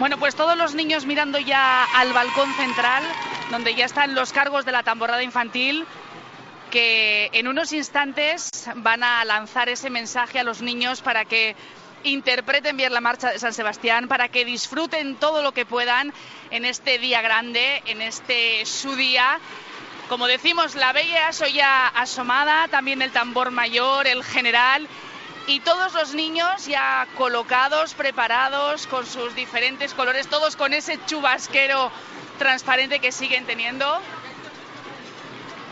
Bueno, pues todos los niños mirando ya al balcón central, donde ya están los cargos de la tamborrada infantil, que en unos instantes van a lanzar ese mensaje a los niños para que interpreten bien la marcha de San Sebastián, para que disfruten todo lo que puedan en este día grande, en este su día. Como decimos, la bella soy ya asomada, también el tambor mayor, el general y todos los niños ya colocados, preparados con sus diferentes colores, todos con ese chubasquero transparente que siguen teniendo,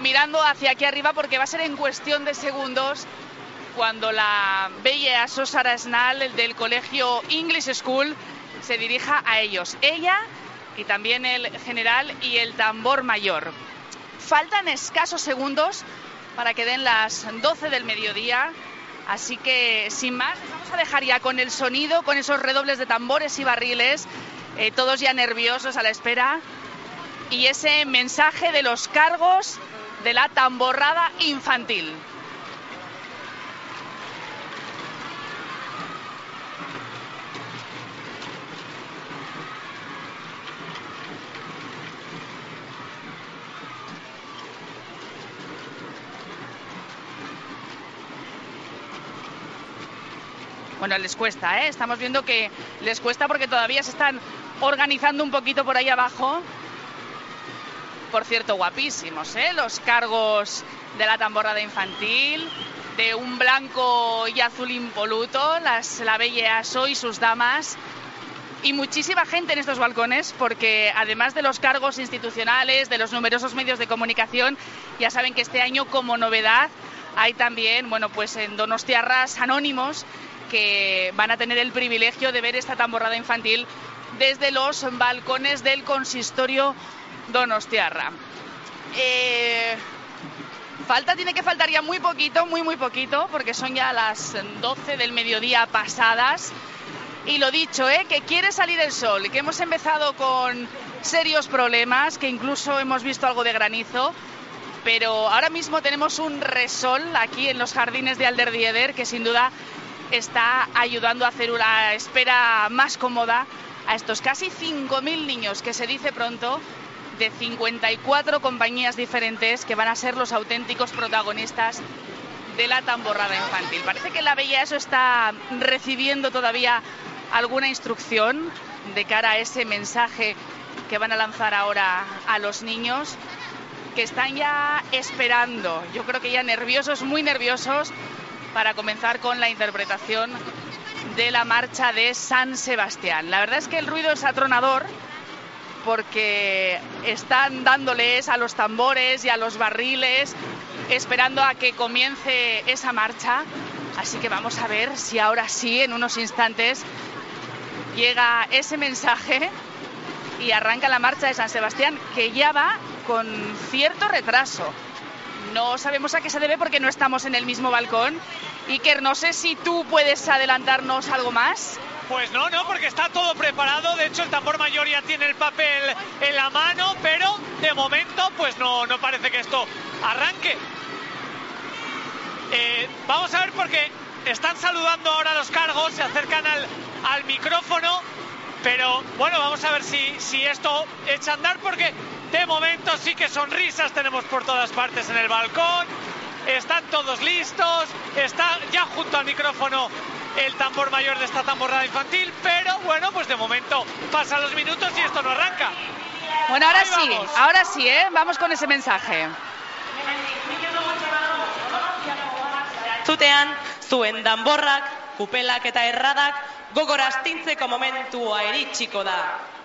mirando hacia aquí arriba porque va a ser en cuestión de segundos cuando la bella Sosara Snal el del colegio English School se dirija a ellos. Ella y también el general y el tambor mayor. Faltan escasos segundos para que den las 12 del mediodía. Así que, sin más, vamos a dejar ya con el sonido, con esos redobles de tambores y barriles, eh, todos ya nerviosos a la espera, y ese mensaje de los cargos de la tamborrada infantil. Bueno, les cuesta, ¿eh? Estamos viendo que les cuesta porque todavía se están organizando un poquito por ahí abajo. Por cierto, guapísimos, ¿eh? Los cargos de la tamborrada infantil, de un blanco y azul impoluto, las, la bella Aso y sus damas. Y muchísima gente en estos balcones, porque además de los cargos institucionales, de los numerosos medios de comunicación, ya saben que este año, como novedad, hay también, bueno, pues en Donostiarras anónimos que van a tener el privilegio de ver esta tamborrada infantil desde los balcones del consistorio Donostiarra. Eh, falta, tiene que faltar ya muy poquito, muy, muy poquito, porque son ya las 12 del mediodía pasadas. Y lo dicho, ¿eh? que quiere salir el sol, que hemos empezado con serios problemas, que incluso hemos visto algo de granizo, pero ahora mismo tenemos un resol aquí en los jardines de Alderdieder, que sin duda está ayudando a hacer una espera más cómoda a estos casi 5.000 niños que se dice pronto de 54 compañías diferentes que van a ser los auténticos protagonistas de la tamborrada infantil. Parece que la Bella eso está recibiendo todavía alguna instrucción de cara a ese mensaje que van a lanzar ahora a los niños que están ya esperando, yo creo que ya nerviosos, muy nerviosos, para comenzar con la interpretación de la marcha de San Sebastián. La verdad es que el ruido es atronador porque están dándoles a los tambores y a los barriles esperando a que comience esa marcha. Así que vamos a ver si ahora sí, en unos instantes, llega ese mensaje y arranca la marcha de San Sebastián, que ya va con cierto retraso. No sabemos a qué se debe porque no estamos en el mismo balcón. Iker, no sé si tú puedes adelantarnos algo más. Pues no, no, porque está todo preparado. De hecho, el tambor mayor ya tiene el papel en la mano, pero de momento, pues no, no parece que esto arranque. Eh, vamos a ver porque están saludando ahora los cargos, se acercan al, al micrófono, pero bueno, vamos a ver si, si esto echa a andar porque de momento sí que sonrisas tenemos por todas partes en el balcón. Están todos listos. Está ya junto al micrófono el tambor mayor de esta tamborrada infantil. Pero bueno, pues de momento pasan los minutos y esto no arranca. Bueno, ahora sí, ahora sí, ¿eh? Vamos con ese mensaje. Zutean, zuen danborrak, kupelak eta erradak, gogoraztintzeko momentua iritsiko da.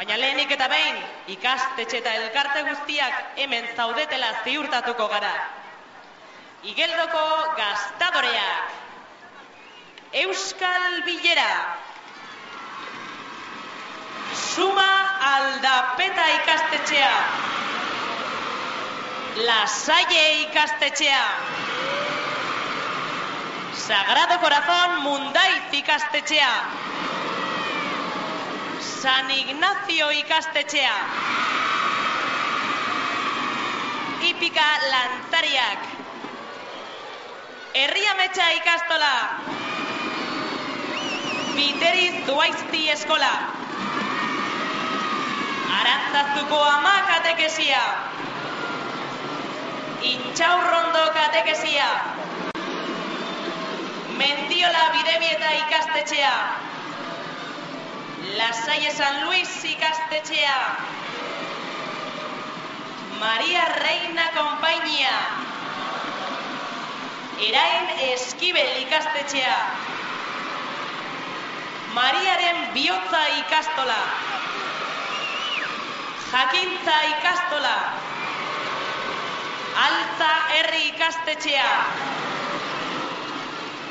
Baina lehenik eta behin, ikastetxe eta elkarte guztiak hemen zaudetela ziurtatuko gara. Igeldoko gaztadoreak. Euskal Bilera. Aldapeta ikastetxea. Lasaie ikastetxea. Sagrado Corazón Mundaiz ikastetxea. San Ignacio ikastetxea. Ipika Lantzariak. Herriametxa ikastola. Biteriz Duaizti eskola. Arantzazuko ama katekesia. Intxaurrondo katekesia. Mendiola Bidebieta ikastetxea. Lasaie San Luis ikastetxea. Maria Reina Kompainia. Erain Eskibel ikastetxea. Mariaren bihotza ikastola. Jakintza ikastola. Altza herri ikastetxea.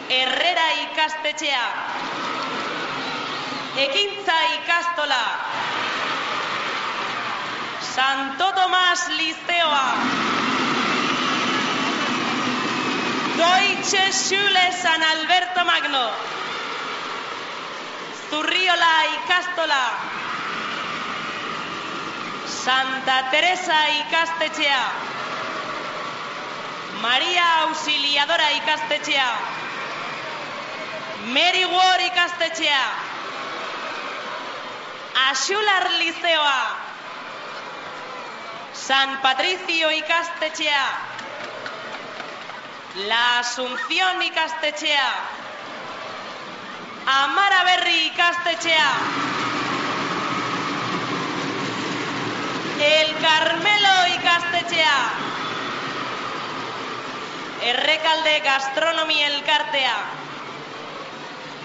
Herrera ikastetxea. Ekintza ikastola. Santo Tomas Liceoa. Deutsche Schule San Alberto Magno. Zurriola ikastola. Santa Teresa ikastetxea. Maria Auxiliadora ikastetxea. Mary Ward ikastetxea. Axular Liceoa. San Patricio ikastetxea. La Asunción ikastetxea. Amara Berri ikastetxea. El Carmelo ikastetxea. Errekalde gastronomi elkartea.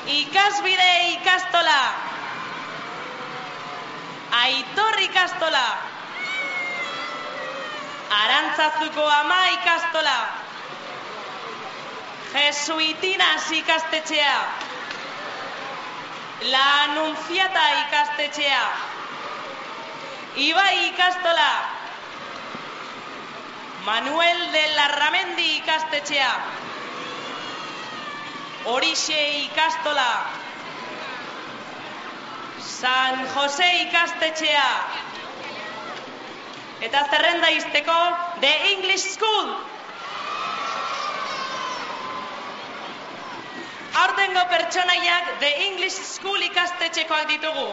Ikasbide ikastola. Aitor ikastola. Arantzazuko ama ikastola. Jesuitinas ikastetxea. La Anunciata ikastetxea. Ibai ikastola. Manuel de Larramendi ikastetxea. Horixe ikastola. San Jose ikastetxea. Eta zerrenda izteko The English School. Aurtengo pertsonaiak The English School ikastetxekoak ditugu.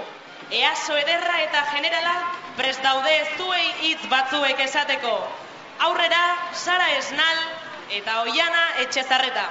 Easo ederra eta generala prest daude zuei hitz batzuek esateko. Aurrera, Sara Esnal eta Oiana Etxezarreta.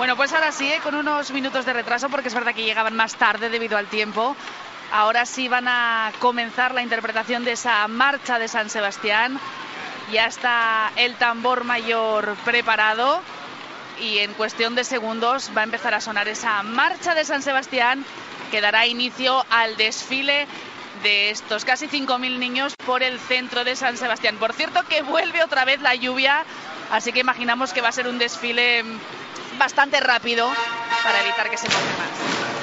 Bueno, pues ahora sí, ¿eh? con unos minutos de retraso, porque es verdad que llegaban más tarde debido al tiempo. Ahora sí van a comenzar la interpretación de esa marcha de San Sebastián. Ya está el tambor mayor preparado y en cuestión de segundos va a empezar a sonar esa marcha de San Sebastián que dará inicio al desfile de estos casi 5.000 niños por el centro de San Sebastián. Por cierto que vuelve otra vez la lluvia, así que imaginamos que va a ser un desfile bastante rápido para evitar que se moje más.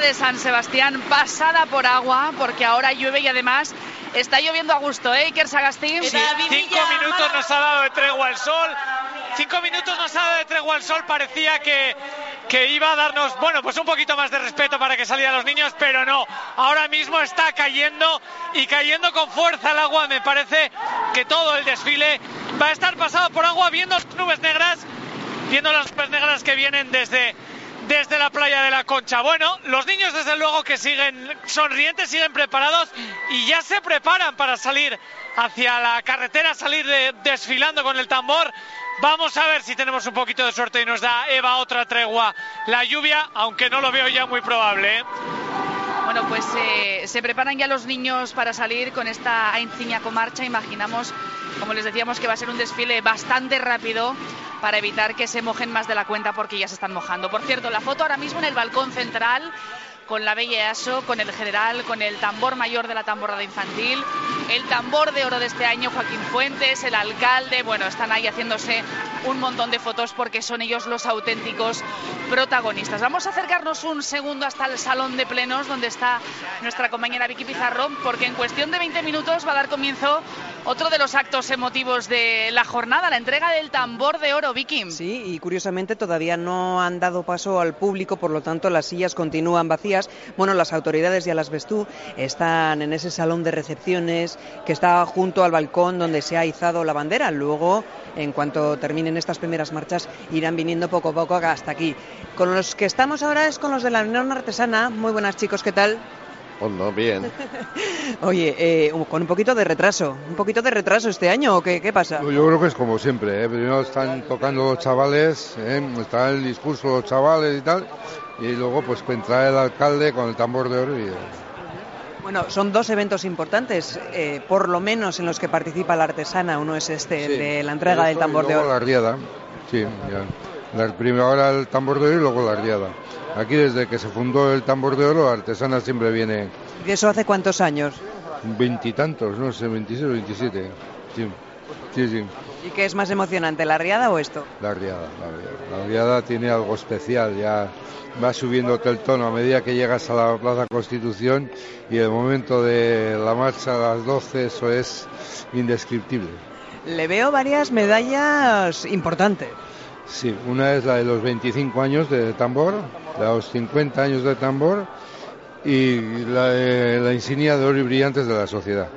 De San Sebastián pasada por agua, porque ahora llueve y además está lloviendo a gusto, ¿eh, Iker Sagastín? Sí, cinco minutos nos ha dado de tregua el sol. Cinco minutos nos ha dado de tregua el sol. Parecía que, que iba a darnos, bueno, pues un poquito más de respeto para que salieran los niños, pero no. Ahora mismo está cayendo y cayendo con fuerza el agua. Me parece que todo el desfile va a estar pasado por agua, viendo las nubes negras, viendo las nubes negras que vienen desde desde la playa de la Concha. Bueno, los niños desde luego que siguen sonrientes, siguen preparados y ya se preparan para salir hacia la carretera, salir desfilando con el tambor. Vamos a ver si tenemos un poquito de suerte y nos da Eva otra tregua la lluvia, aunque no lo veo ya muy probable. ¿eh? Bueno, pues eh, se preparan ya los niños para salir con esta Ainziña marcha. Imaginamos, como les decíamos, que va a ser un desfile bastante rápido para evitar que se mojen más de la cuenta porque ya se están mojando. Por cierto, la foto ahora mismo en el balcón central con la Bella Aso, con el general, con el tambor mayor de la tamborrada infantil, el tambor de oro de este año, Joaquín Fuentes, el alcalde, bueno, están ahí haciéndose un montón de fotos porque son ellos los auténticos protagonistas. Vamos a acercarnos un segundo hasta el salón de plenos donde está nuestra compañera Vicky Pizarro, porque en cuestión de 20 minutos va a dar comienzo otro de los actos emotivos de la jornada, la entrega del tambor de oro, Vicky. Sí, y curiosamente todavía no han dado paso al público, por lo tanto las sillas continúan vacías bueno, las autoridades, ya las ves tú, están en ese salón de recepciones que está junto al balcón donde se ha izado la bandera. Luego, en cuanto terminen estas primeras marchas, irán viniendo poco a poco hasta aquí. Con los que estamos ahora es con los de la Unión Artesana. Muy buenas chicos, ¿qué tal? Bueno, bien. Oye, eh, con un poquito de retraso, un poquito de retraso este año, ¿o qué, pasa? Yo creo que es como siempre, ¿eh? primero están tocando los chavales, ¿eh? está el discurso de los chavales y tal, y luego pues entra el alcalde con el tambor de oro y... Bueno, son dos eventos importantes, eh, por lo menos en los que participa la artesana. Uno es este, el de la entrega del tambor de oro. la riada, sí. ya. La, primero ahora el tambor de oro y luego la riada. Aquí desde que se fundó el tambor de oro, la artesana siempre viene ¿Y eso hace cuántos años? veintitantos, no sé, 26 o 27. Sí, sí, sí. ¿Y qué es más emocionante, la riada o esto? La riada, la riada. La riada tiene algo especial, ya va subiéndote el tono a medida que llegas a la Plaza Constitución y el momento de la marcha a las 12, eso es indescriptible. Le veo varias medallas importantes. Sí, una es la de los 25 años de tambor, la de los 50 años de tambor y la de la insignia de oro y brillantes de la sociedad.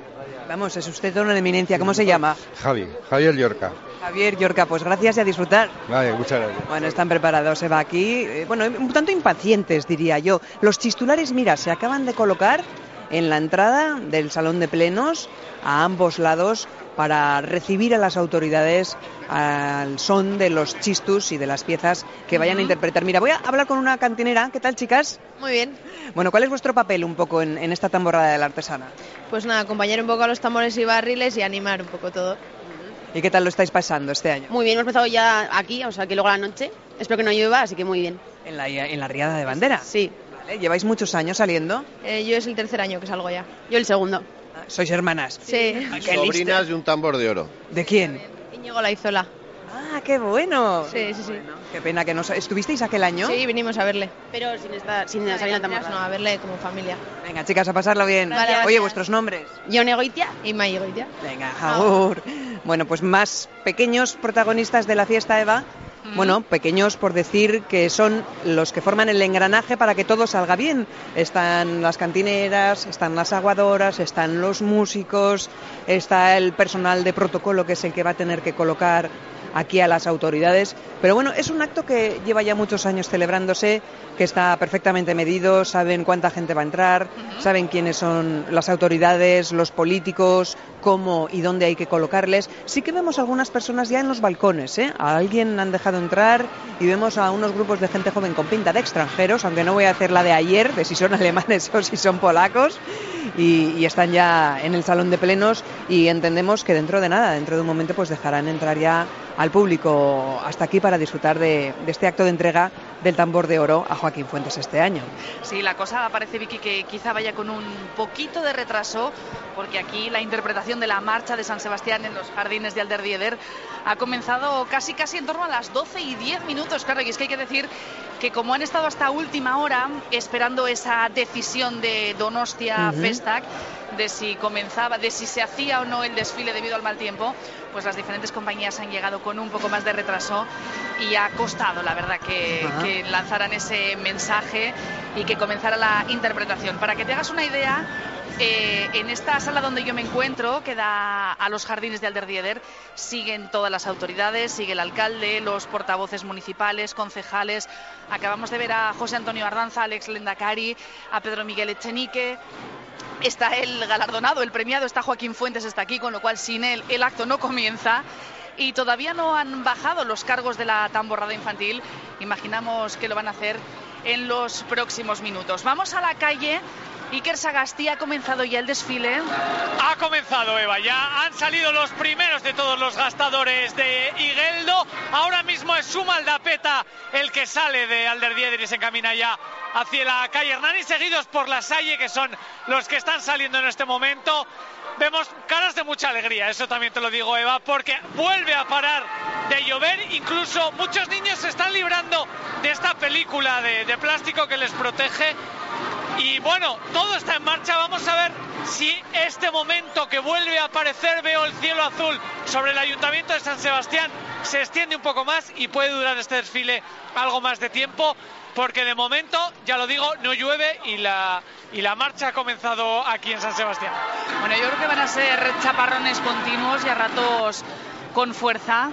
Vamos, es usted una eminencia. ¿Cómo se llama? Javi, Javier Llorca. Javier Yorca, pues gracias y a disfrutar. Vale, muchas gracias. Bueno, están preparados, Eva, aquí. eh, bueno, un tanto impacientes, diría yo. Los chistulares, mira, se acaban de colocar en la entrada del salón de plenos a ambos lados para recibir a las autoridades al son de los chistus y de las piezas que vayan a interpretar. Mira, voy a hablar con una cantinera. ¿Qué tal, chicas? Muy bien. Bueno, ¿cuál es vuestro papel un poco en, en esta tamborrada de la artesana? Pues nada, acompañar un poco a los tambores y barriles y animar un poco todo. ¿Y qué tal lo estáis pasando este año? Muy bien, hemos empezado ya aquí, o sea que luego a la noche. Espero que no llueva, así que muy bien. En la, en la riada de bandera. Sí. Vale, ¿Lleváis muchos años saliendo? Eh, yo es el tercer año que salgo ya. Yo el segundo. ¿Sois hermanas? Sí. Qué Sobrinas de un tambor de oro. ¿De quién? Íñigo Laizola. Ah, qué bueno. Sí, sí, sí. Qué pena que no... ¿Estuvisteis aquel año? Sí, vinimos a verle. Pero sin, estar, sin salir No, tamborrada. a verle como familia. Venga, chicas, a pasarlo bien. Oye, ¿vuestros nombres? Yo Negoitia. Y May Goitia. Venga, Jaur. Bueno, pues más pequeños protagonistas de la fiesta, Eva. Bueno, pequeños por decir que son los que forman el engranaje para que todo salga bien. Están las cantineras, están las aguadoras, están los músicos, está el personal de protocolo que es el que va a tener que colocar aquí a las autoridades. Pero bueno, es un acto que lleva ya muchos años celebrándose, que está perfectamente medido, saben cuánta gente va a entrar, saben quiénes son las autoridades, los políticos, cómo y dónde hay que colocarles. Sí que vemos algunas personas ya en los balcones, ¿eh? A alguien han dejado entrar y vemos a unos grupos de gente joven con pinta de extranjeros, aunque no voy a hacer la de ayer, de si son alemanes o si son polacos, y, y están ya en el salón de plenos y entendemos que dentro de nada, dentro de un momento, pues dejarán entrar ya al público hasta aquí para disfrutar de, de este acto de entrega del tambor de oro a Joaquín Fuentes este año. Sí, la cosa parece, Vicky, que quizá vaya con un poquito de retraso, porque aquí la interpretación de la marcha de San Sebastián en los jardines de Alderdieder ha comenzado casi casi en torno a las 12 y 10 minutos. Claro, y es que hay que decir que como han estado hasta última hora esperando esa decisión de Donostia Ujú. Festac, de si comenzaba, de si se hacía o no el desfile debido al mal tiempo, pues las diferentes compañías han llegado con un poco más de retraso y ha costado, la verdad, que, que lanzaran ese mensaje y que comenzara la interpretación. Para que te hagas una idea, eh, en esta sala donde yo me encuentro, que da a los jardines de Alderdieder, siguen todas las autoridades, sigue el alcalde, los portavoces municipales, concejales. Acabamos de ver a José Antonio Ardanza, Alex Lendakari, a Pedro Miguel Echenique. Está el galardonado, el premiado, está Joaquín Fuentes, está aquí, con lo cual sin él el acto no comienza. Y todavía no han bajado los cargos de la tamborrada infantil. Imaginamos que lo van a hacer en los próximos minutos. Vamos a la calle. Iker Sagasti ha comenzado ya el desfile. Ha comenzado Eva, ya han salido los primeros de todos los gastadores de Igueldo. Ahora mismo es su Maldapeta el que sale de Alderdieder y se encamina ya hacia la calle Hernani, seguidos por la Salle, que son los que están saliendo en este momento. Vemos caras de mucha alegría, eso también te lo digo Eva, porque vuelve a parar de llover. Incluso muchos niños se están librando de esta película de plástico que les protege. Y bueno, todo está en marcha. Vamos a ver si este momento que vuelve a aparecer, veo el cielo azul sobre el ayuntamiento de San Sebastián, se extiende un poco más y puede durar este desfile algo más de tiempo. Porque de momento, ya lo digo, no llueve y la, y la marcha ha comenzado aquí en San Sebastián. Bueno, yo creo que van a ser chaparrones continuos y a ratos con fuerza.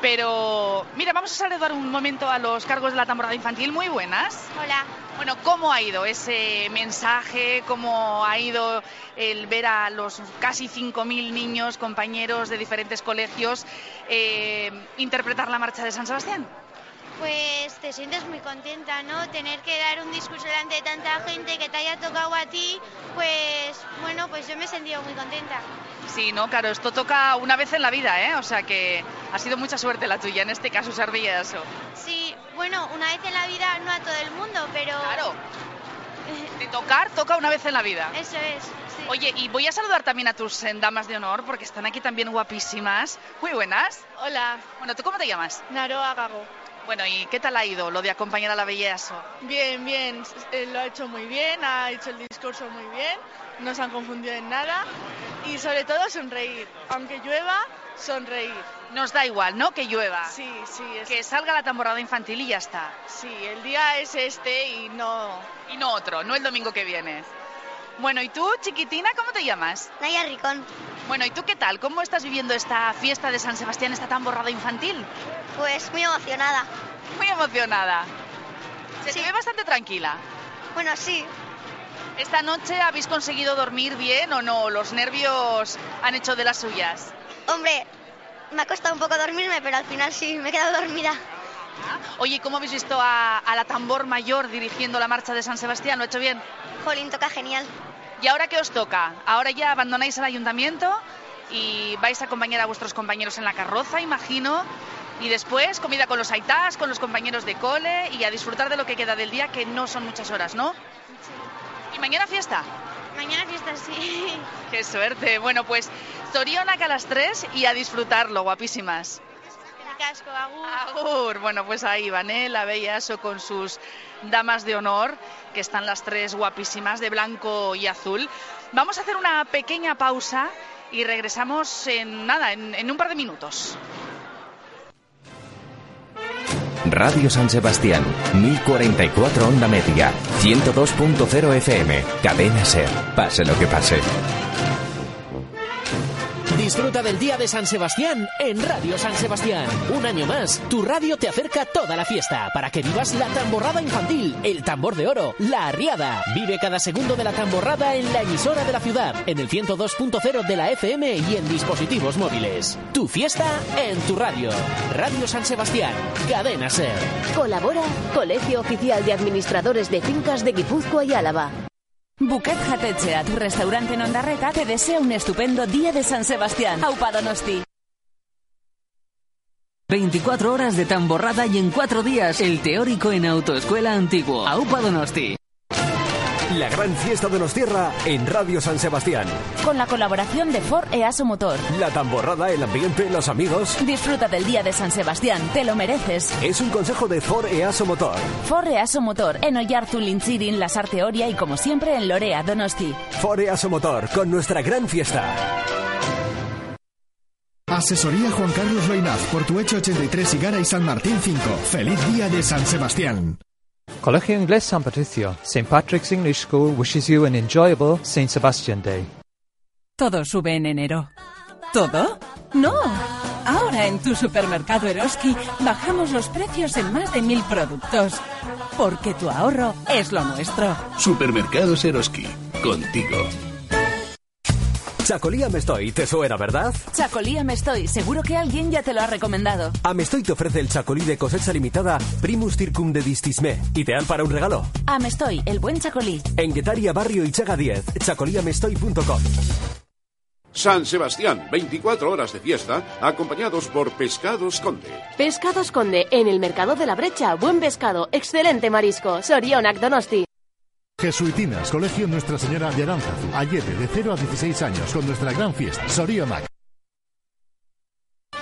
Pero mira, vamos a saludar un momento a los cargos de la temporada infantil. Muy buenas. Hola. Bueno, ¿cómo ha ido ese mensaje? ¿Cómo ha ido el ver a los casi 5.000 niños, compañeros de diferentes colegios, eh, interpretar la marcha de San Sebastián? Pues te sientes muy contenta, ¿no? Tener que dar un discurso delante de tanta gente que te haya tocado a ti, pues bueno, pues yo me he sentido muy contenta. Sí, no, claro, esto toca una vez en la vida, ¿eh? O sea que ha sido mucha suerte la tuya en este caso, ser eso. Sí, bueno, una vez en la vida, no a todo el mundo, pero... Claro. De tocar, toca una vez en la vida. Eso es. Sí. Oye, y voy a saludar también a tus eh, damas de honor porque están aquí también guapísimas. Muy buenas. Hola. Bueno, ¿tú cómo te llamas? Naroa Gago. Bueno, ¿y qué tal ha ido lo de acompañar a la Belleaso? Bien, bien, eh, lo ha hecho muy bien, ha hecho el discurso muy bien, no se han confundido en nada y sobre todo sonreír, aunque llueva, sonreír. Nos da igual, ¿no? Que llueva. Sí, sí. Es... Que salga la tamborrada infantil y ya está. Sí, el día es este y no... Y no otro, no el domingo que viene. Bueno, ¿y tú, chiquitina, cómo te llamas? Naya Ricón. Bueno, ¿y tú qué tal? ¿Cómo estás viviendo esta fiesta de San Sebastián, esta tamborrada infantil? Pues muy emocionada. Muy emocionada. Se Sí. te ve bastante tranquila. Bueno, sí. ¿Esta noche habéis conseguido dormir bien o no? ¿Los nervios han hecho de las suyas? Hombre, me ha costado un poco dormirme, pero al final sí, me he quedado dormida. Oye, ¿y ¿cómo habéis visto a, a la tambor mayor dirigiendo la marcha de San Sebastián? ¿Lo ha hecho bien? Jolín, toca genial. ¿Y ahora qué os toca? Ahora ya abandonáis el ayuntamiento y vais a acompañar a vuestros compañeros en la carroza, imagino. Y después comida con los aitás, con los compañeros de cole y a disfrutar de lo que queda del día, que no son muchas horas, ¿no? ¿Y mañana fiesta? Mañana fiesta sí. ¡Qué suerte! Bueno, pues Zorionak a las 3 y a disfrutarlo, guapísimas. Casco, agur. Agur. Bueno, pues ahí van, ¿eh? La Bellaso con sus damas de honor, que están las tres guapísimas de blanco y azul. Vamos a hacer una pequeña pausa y regresamos en nada, en, en un par de minutos. Radio San Sebastián, 1044 onda media, 102.0 FM, cadena ser, pase lo que pase. Disfruta del Día de San Sebastián en Radio San Sebastián. Un año más, tu radio te acerca toda la fiesta para que vivas la tamborrada infantil, el tambor de oro, la arriada. Vive cada segundo de la tamborrada en la emisora de la ciudad, en el 102.0 de la FM y en dispositivos móviles. Tu fiesta en tu radio. Radio San Sebastián, cadena ser. Colabora Colegio Oficial de Administradores de Fincas de Guipúzcoa y Álava. Buquet Jatetxea, tu restaurante en Ondarreta, te desea un estupendo día de San Sebastián. Aupa Donosti. 24 horas de tamborrada y en 4 días el teórico en Autoescuela Antiguo. Aupa Donosti. La gran fiesta de los tierra en Radio San Sebastián. Con la colaboración de Ford EASO Motor. La tamborrada, el ambiente, los amigos. Disfruta del día de San Sebastián, te lo mereces. Es un consejo de Ford EASO Motor. Ford EASO Motor, en Oyarzun, Lintzirin, La Sarteoria y como siempre en Lorea, Donosti. Ford EASO Motor, con nuestra gran fiesta. Asesoría Juan Carlos Loinaz, Portuecho 83 y Gara y San Martín 5. Feliz día de San Sebastián. Colegio Inglés San Patricio, St. Patrick's English School wishes you an enjoyable St. Sebastian Day. Todo sube en enero. ¿Todo? No. Ahora en tu supermercado Eroski bajamos los precios en más de mil productos. Porque tu ahorro es lo nuestro. Supermercados Eroski, contigo. Chacolía me estoy, te suena, ¿verdad? Chacolía me estoy, seguro que alguien ya te lo ha recomendado. Amestoy te ofrece el chacolí de cosecha limitada Primus Circum de Distismé, ideal para un regalo. Ah, me estoy, el buen chacolí. En Guetaria, Barrio y Chaga 10, chacolíamestoy.com. San Sebastián, 24 horas de fiesta, acompañados por Pescados Conde. Pescados Conde, en el Mercado de la Brecha. Buen pescado, excelente marisco. Sorionak Donosti. Jesuitinas, Colegio Nuestra Señora de Aránzazu. Ayede, de 0 a 16 años, con nuestra gran fiesta. Sorionak.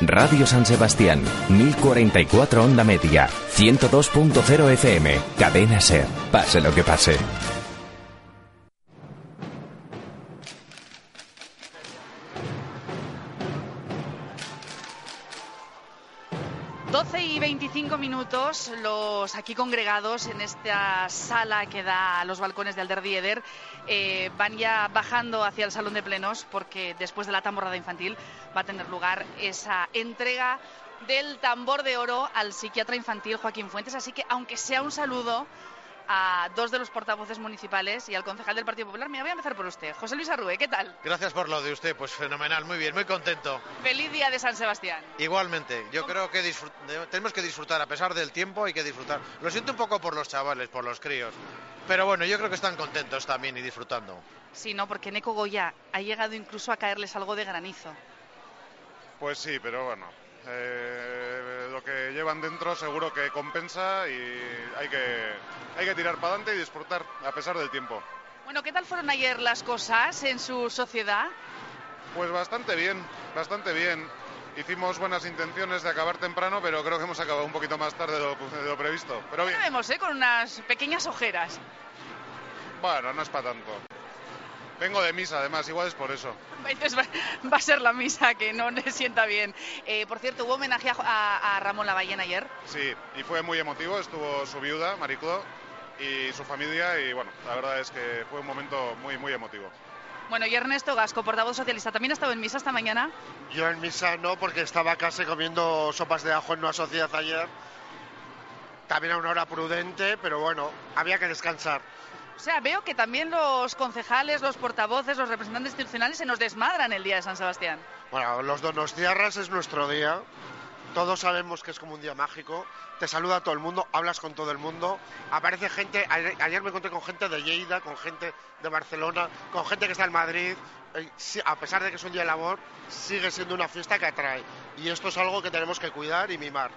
Radio San Sebastián, 1044 onda media, 102.0 FM, cadena ser, pase lo que pase. Doce y 25 minutos, los aquí congregados en esta sala que da a los balcones de Alderdieder eh, van ya bajando hacia el salón de plenos porque después de la tamborrada infantil va a tener lugar esa entrega del tambor de oro al psiquiatra infantil Joaquín Fuentes. Así que aunque sea un saludo, a dos de los portavoces municipales y al concejal del Partido Popular. Mira, voy a empezar por usted. José Luis Arrue, ¿qué tal? Gracias por lo de usted, pues fenomenal, muy bien, muy contento. Feliz día de San Sebastián. Igualmente, yo creo que disfrut- tenemos que disfrutar, a pesar del tiempo hay que disfrutar. Lo siento un poco por los chavales, por los críos, pero bueno, yo creo que están contentos también y disfrutando. Sí, no, porque Neko Goya ha llegado incluso a caerles algo de granizo. Pues sí, pero bueno, eh, lo que llevan dentro seguro que compensa y hay que, hay que tirar para adelante y disfrutar a pesar del tiempo. Bueno, ¿qué tal fueron ayer las cosas en su sociedad? Pues bastante bien, bastante bien. Hicimos buenas intenciones de acabar temprano, pero creo que hemos acabado un poquito más tarde de lo, de lo previsto. Pero bien, vemos, ¿eh? Con unas pequeñas ojeras. bueno, no es para tanto. Vengo de misa, además, igual es por eso. Entonces va, a ser la misa que no le sienta bien. Eh, por cierto, hubo homenaje a, a- a Ramón Lavallén ayer. Sí, y fue muy emotivo. Estuvo su viuda, Mariclo, y su familia, y bueno, la verdad es que fue un momento muy, muy emotivo. Bueno, y Ernesto Gasco, portavoz socialista, ¿también ha estado en misa esta mañana? Yo en misa no, porque estaba casi comiendo sopas de ajo en una sociedad ayer. También a una hora prudente, pero bueno, había que descansar. O sea, veo que también los concejales, los portavoces, los representantes institucionales se nos desmadran el día de San Sebastián. Bueno, los Donostiarras es nuestro día. Todos sabemos que es como un día mágico. Te saluda todo el mundo, hablas con todo el mundo. Aparece gente. Ayer, me encontré con gente de Lleida, con gente de Barcelona, con gente que está en Madrid. Eh, a pesar de que es un día de labor, sigue siendo una fiesta que atrae. Y esto es algo que tenemos que cuidar y mimar.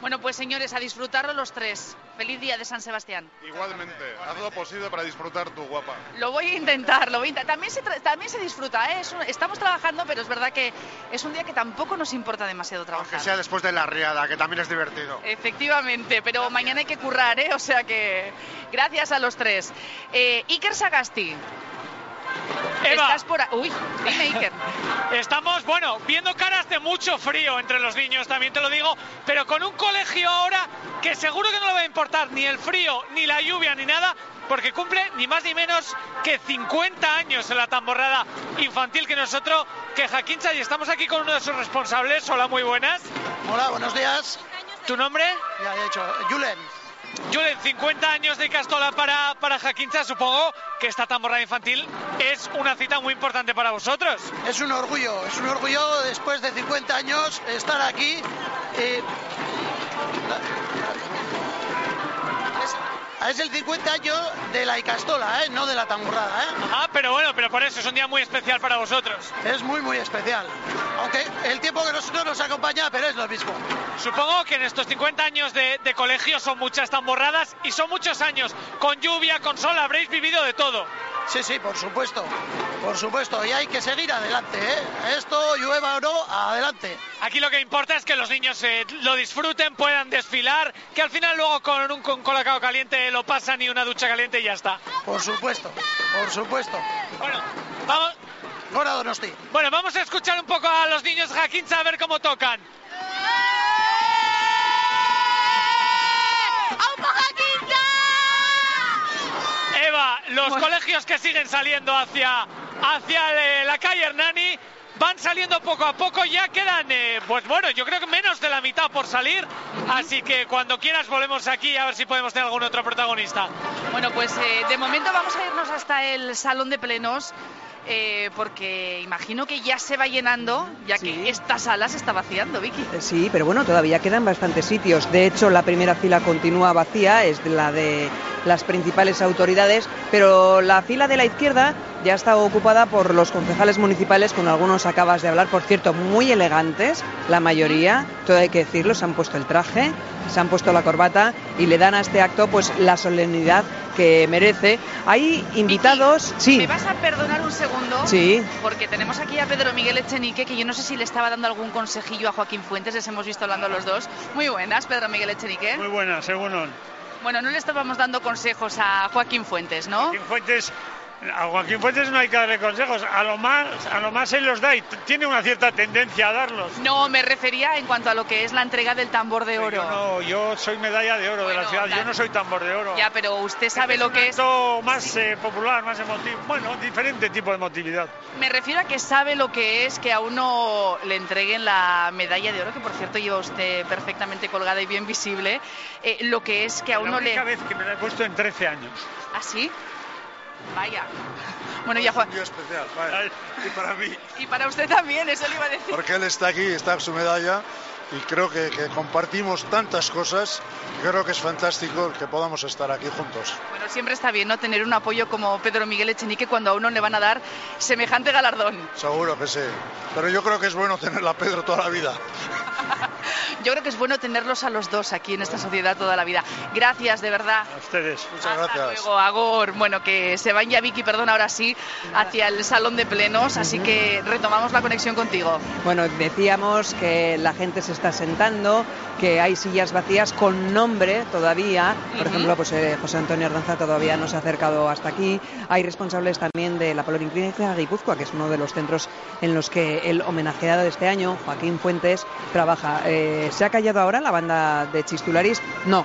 Bueno, pues señores, a disfrutarlo los tres. Feliz día de San Sebastián. Igualmente, haz lo posible para disfrutar tu guapa. Lo voy a intentar, lo voy a intentar. También se, tra- también se disfruta, ¿eh? Es un- estamos trabajando, pero es verdad que es un día que tampoco nos importa demasiado trabajar. sea después de la riada, que también es divertido. Efectivamente, pero mañana hay que currar, ¿eh? O sea que gracias a los tres. Eh, Iker Sagasti. Eva. Estás por a- Uy, dime Iker. Estamos, bueno, viendo caras de mucho frío entre los niños, también te lo digo, pero con un colegio ahora que seguro que no le va a importar ni el frío, ni la lluvia, ni nada, porque cumple ni más ni menos que 50 años en la tamborrada infantil que nosotros, que Jaquincha, y estamos aquí con uno de sus responsables. Hola, muy buenas. Hola, buenos días. ¿Tu nombre? Ya he dicho, Julen. Julen, 50 años de Castola para, para Jaquincha, supongo que esta tamborrada infantil es una cita muy importante para vosotros. Es un orgullo, es un orgullo después de 50 años estar aquí. eh, es, es el 50 años de la Icastola, ¿eh? no de la tamborrada. ¿eh? Ah, pero bueno, pero por eso es un día muy especial para vosotros. Es muy, muy especial. Aunque el tiempo que nosotros nos acompaña, pero es lo mismo. Supongo que en estos 50 años de, de colegio son muchas tamborradas y son muchos años. Con lluvia, con sol, habréis vivido de todo. Sí, sí, por supuesto. Por supuesto. Y hay que seguir adelante. ¿eh? Esto, llueva o no, adelante. Aquí lo que importa es que los niños eh, lo disfruten, puedan desfilar, que al final luego con un con colacao caliente lo pasan y una ducha caliente y ya está. Por supuesto, por supuesto. Bueno, vamos. Gora Donosti. Bueno, vamos a escuchar un poco a los niños Jaquincha a ver cómo tocan. Eva, los colegios que siguen saliendo hacia, hacia eh, la calle Hernani van saliendo poco a poco, ya quedan, eh, pues bueno, yo creo que menos de la mitad por salir, así que cuando quieras volvemos aquí a ver si podemos tener algún otro protagonista. Bueno, pues eh, de momento vamos a irnos hasta el salón de plenos. Eh, porque imagino que ya se va llenando, ya que esta sala se está vaciando, Vicky. Eh, Sí, pero bueno, todavía quedan bastantes sitios. De hecho, la primera fila continúa vacía, es la de las principales autoridades, pero la fila de la izquierda ya está ocupada por los concejales municipales, con algunos acabas de hablar, por cierto, muy elegantes, la mayoría, todo hay que decirlo, se han puesto el traje, se han puesto la corbata y le dan a este acto pues la solemnidad que merece. Hay invitados, sí. ¿Me vas a perdonar un segundo? Sí. Porque tenemos aquí a Pedro Miguel Echenique, que yo no sé si le estaba dando algún consejillo a Joaquín Fuentes, les hemos visto hablando los dos. Muy buenas, Pedro Miguel Echenique. Muy buenas, según Bueno, no le estábamos dando consejos a Joaquín Fuentes, ¿no? Joaquín Fuentes A Joaquín Fuentes no hay que darle consejos, a lo más, a lo más él los da y tiene una cierta tendencia a darlos. No, me refería en cuanto a lo que es la entrega del tambor de oro. Yo no, yo soy medalla de oro de la ciudad, da- yo no soy tambor de oro. Ya, pero usted sabe lo que es. Más eh, popular, más emotivo, bueno, diferente tipo de emotividad. Me refiero a que sabe lo que es que a uno le entreguen la medalla de oro, que por cierto lleva usted perfectamente colgada y bien visible. eh, lo que es que a la uno única le. vez que me la he puesto en 13 años. ¿Ah, sí? Vaya. Bueno, ya Juan. Un día especial, vaya. Y para mí, Y para usted también, eso le iba a decir. porque él está aquí, está su medalla, y creo que, que compartimos tantas cosas, creo que es fantástico que podamos estar aquí juntos. Bueno, siempre está bien, ¿no? Tener un apoyo como Pedro Miguel Echenique cuando a uno le van a dar semejante galardón. Seguro que sí. Pero yo creo que es bueno tenerla a Pedro toda la vida. Yo creo que es bueno tenerlos a los dos aquí en esta sociedad toda la vida. Gracias, de verdad. A ustedes. Muchas gracias. Luego, Agor, bueno, que se van ya Vicky, perdón, ahora sí, hacia el salón de plenos, así que retomamos la conexión contigo. Bueno, decíamos que la gente se está sentando, que hay sillas vacías con nombre todavía. Por ejemplo, pues eh, José Antonio Ardanza todavía no se ha acercado hasta aquí. Hay responsables también de la Polorinclínica Guipúzcoa, que es uno de los centros en los que el homenajeado de este año, Joaquín Fuentes, trabaja. Eh, ¿Se ha callado ahora la banda de Chistularis? No.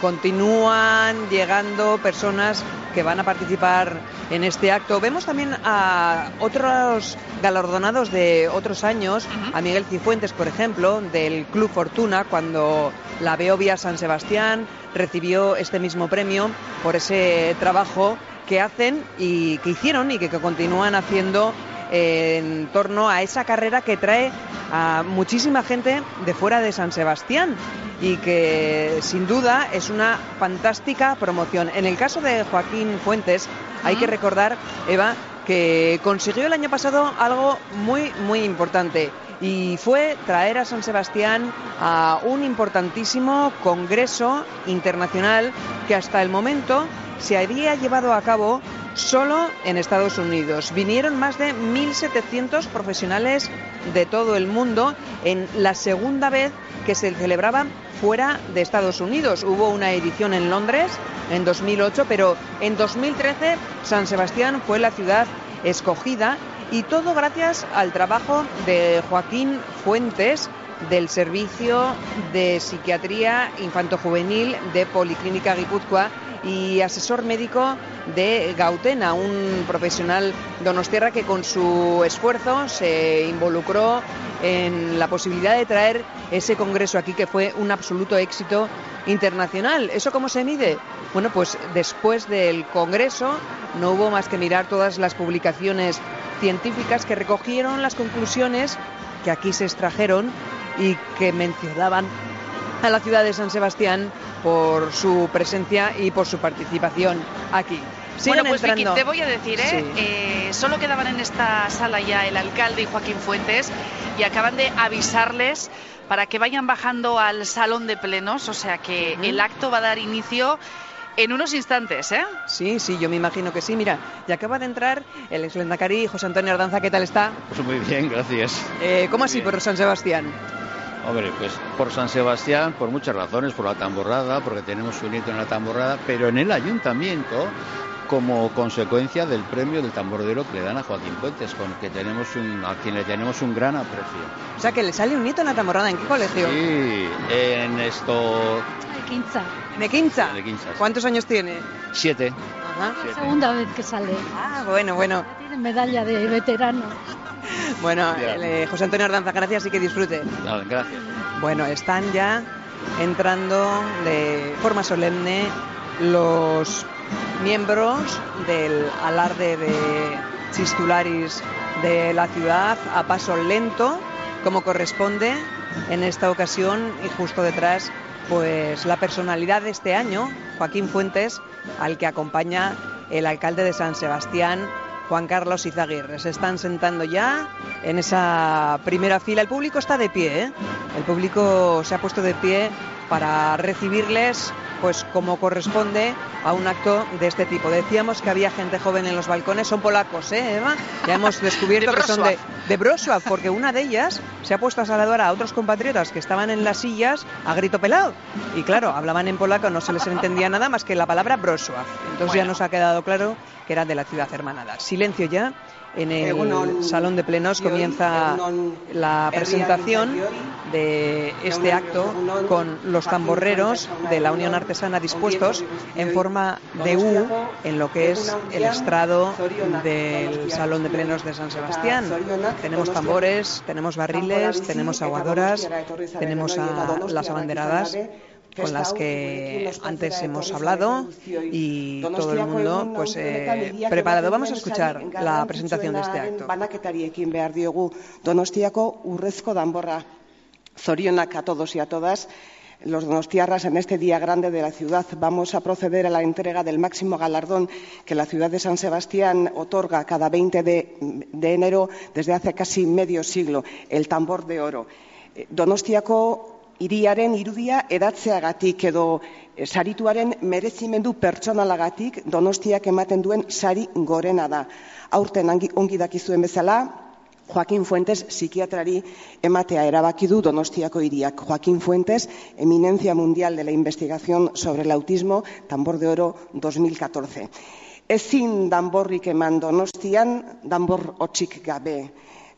Continúan llegando personas que van a participar en este acto. Vemos también a otros galardonados de otros años, a Miguel Cifuentes, por ejemplo, del Club Fortuna, cuando la Beovia San Sebastián recibió este mismo premio por ese trabajo que hacen y que hicieron y que, que continúan haciendo en torno a esa carrera que trae a muchísima gente de fuera de San Sebastián y que sin duda es una fantástica promoción. En el caso de Joaquín Fuentes hay que recordar, Eva, que consiguió el año pasado algo muy, muy importante y fue traer a San Sebastián a un importantísimo congreso internacional que hasta el momento se había llevado a cabo solo en Estados Unidos. Vinieron más de 1.700 profesionales de todo el mundo en la segunda vez que se celebraba fuera de Estados Unidos. Hubo una edición en Londres en 2008, pero en 2013 San Sebastián fue la ciudad escogida y todo gracias al trabajo de Joaquín Fuentes del Servicio de Psiquiatría Infantojuvenil de Policlínica Guipúzcoa y asesor médico de Gautena, un profesional donostiarra que con su esfuerzo se involucró en la posibilidad de traer ese congreso aquí que fue un absoluto éxito internacional. ¿Eso cómo se mide? Bueno, pues después del congreso no hubo más que mirar todas las publicaciones científicas que recogieron las conclusiones que aquí se extrajeron y que mencionaban a la ciudad de San Sebastián por su presencia y por su participación aquí. Siguen bueno, pues Vicky, te voy a decir, ¿eh? Sí. Eh, solo quedaban en esta sala ya el alcalde y Joaquín Fuentes y acaban de avisarles para que vayan bajando al salón de plenos, o sea que el acto va a dar inicio en unos instantes, ¿eh? Sí, sí, yo me imagino que sí. Mira, y acaba de entrar el ex Lendakari, José Antonio Ardanza, ¿qué tal está? Pues muy bien, gracias. Eh, ¿Cómo así por San Sebastián? Hombre, pues por San Sebastián, por muchas razones, por la tamborrada, porque tenemos un hito en la tamborrada, pero en el ayuntamiento como consecuencia del premio del tambordero que le dan a Joaquín Puentes, con que tenemos un, a quien le tenemos un gran aprecio. O sea, que le sale un nieto en la tamborrada. ¿En qué colegio? Sí, en esto... De Quinza. ¿De Quinza? De Quinza, sí. ¿Cuántos años tiene? Siete. Ajá. La segunda vez que sale. Ah, bueno, bueno. Tiene medalla de veterano. Bueno, eh, José Antonio Ardanza, gracias y que disfrute. Gracias. Bueno, están ya entrando de forma solemne los miembros del alarde de Chistularis de la ciudad a paso lento, como corresponde en esta ocasión y justo detrás pues la personalidad de este año, Joaquín Fuentes, al que acompaña el alcalde de San Sebastián, Juan Carlos Izaguirre. Se están sentando ya en esa primera fila. El público está de pie, ¿eh? El público se ha puesto de pie para recibirles pues como corresponde a un acto de este tipo. Decíamos que había gente joven en los balcones, son polacos, ¿eh, Eva? Ya hemos descubierto De que son de, de Wrocław, porque una de ellas se ha puesto a saludar a otros compatriotas que estaban en las sillas a grito pelado. Y claro, hablaban en polaco, no se les entendía nada más que la palabra Wrocław. Entonces ya nos ha quedado claro que era de la ciudad hermanada. Silencio ya. En el Egunon, salón de plenos comienza la presentación de este acto con los tamborreros de la Unión Artesana dispuestos en forma de U en lo que es el estrado del salón de plenos de San Sebastián. Tenemos tambores, tenemos barriles, tenemos aguadoras, tenemos a las abanderadas con las que antes hemos hablado y todo el mundo pues eh, preparado. Vamos a escuchar la presentación de este acto. Banaketari behar diogu Donostiako urrezko danborra. Zorionak a todos y a todas. Los donostiarras en este día grande de la ciudad vamos a proceder a la entrega del máximo galardón que la ciudad de San Sebastián otorga cada 20 de, de enero desde hace casi medio siglo, el tambor de oro. Eh, Donostiako hiriaren irudia edatzeagatik edo eh, sarituaren merezimendu pertsonalagatik Donostiak ematen duen sari gorena da. Aurten ongi dakizuen bezala, Joaquín Fuentes psikiatrari ematea erabaki du Donostiako hiriak. Joaquín Fuentes, eminencia mundial de la investigación sobre el autismo, tambor de oro 2014. Ezin danborrik eman Donostian, danbor otxik gabe.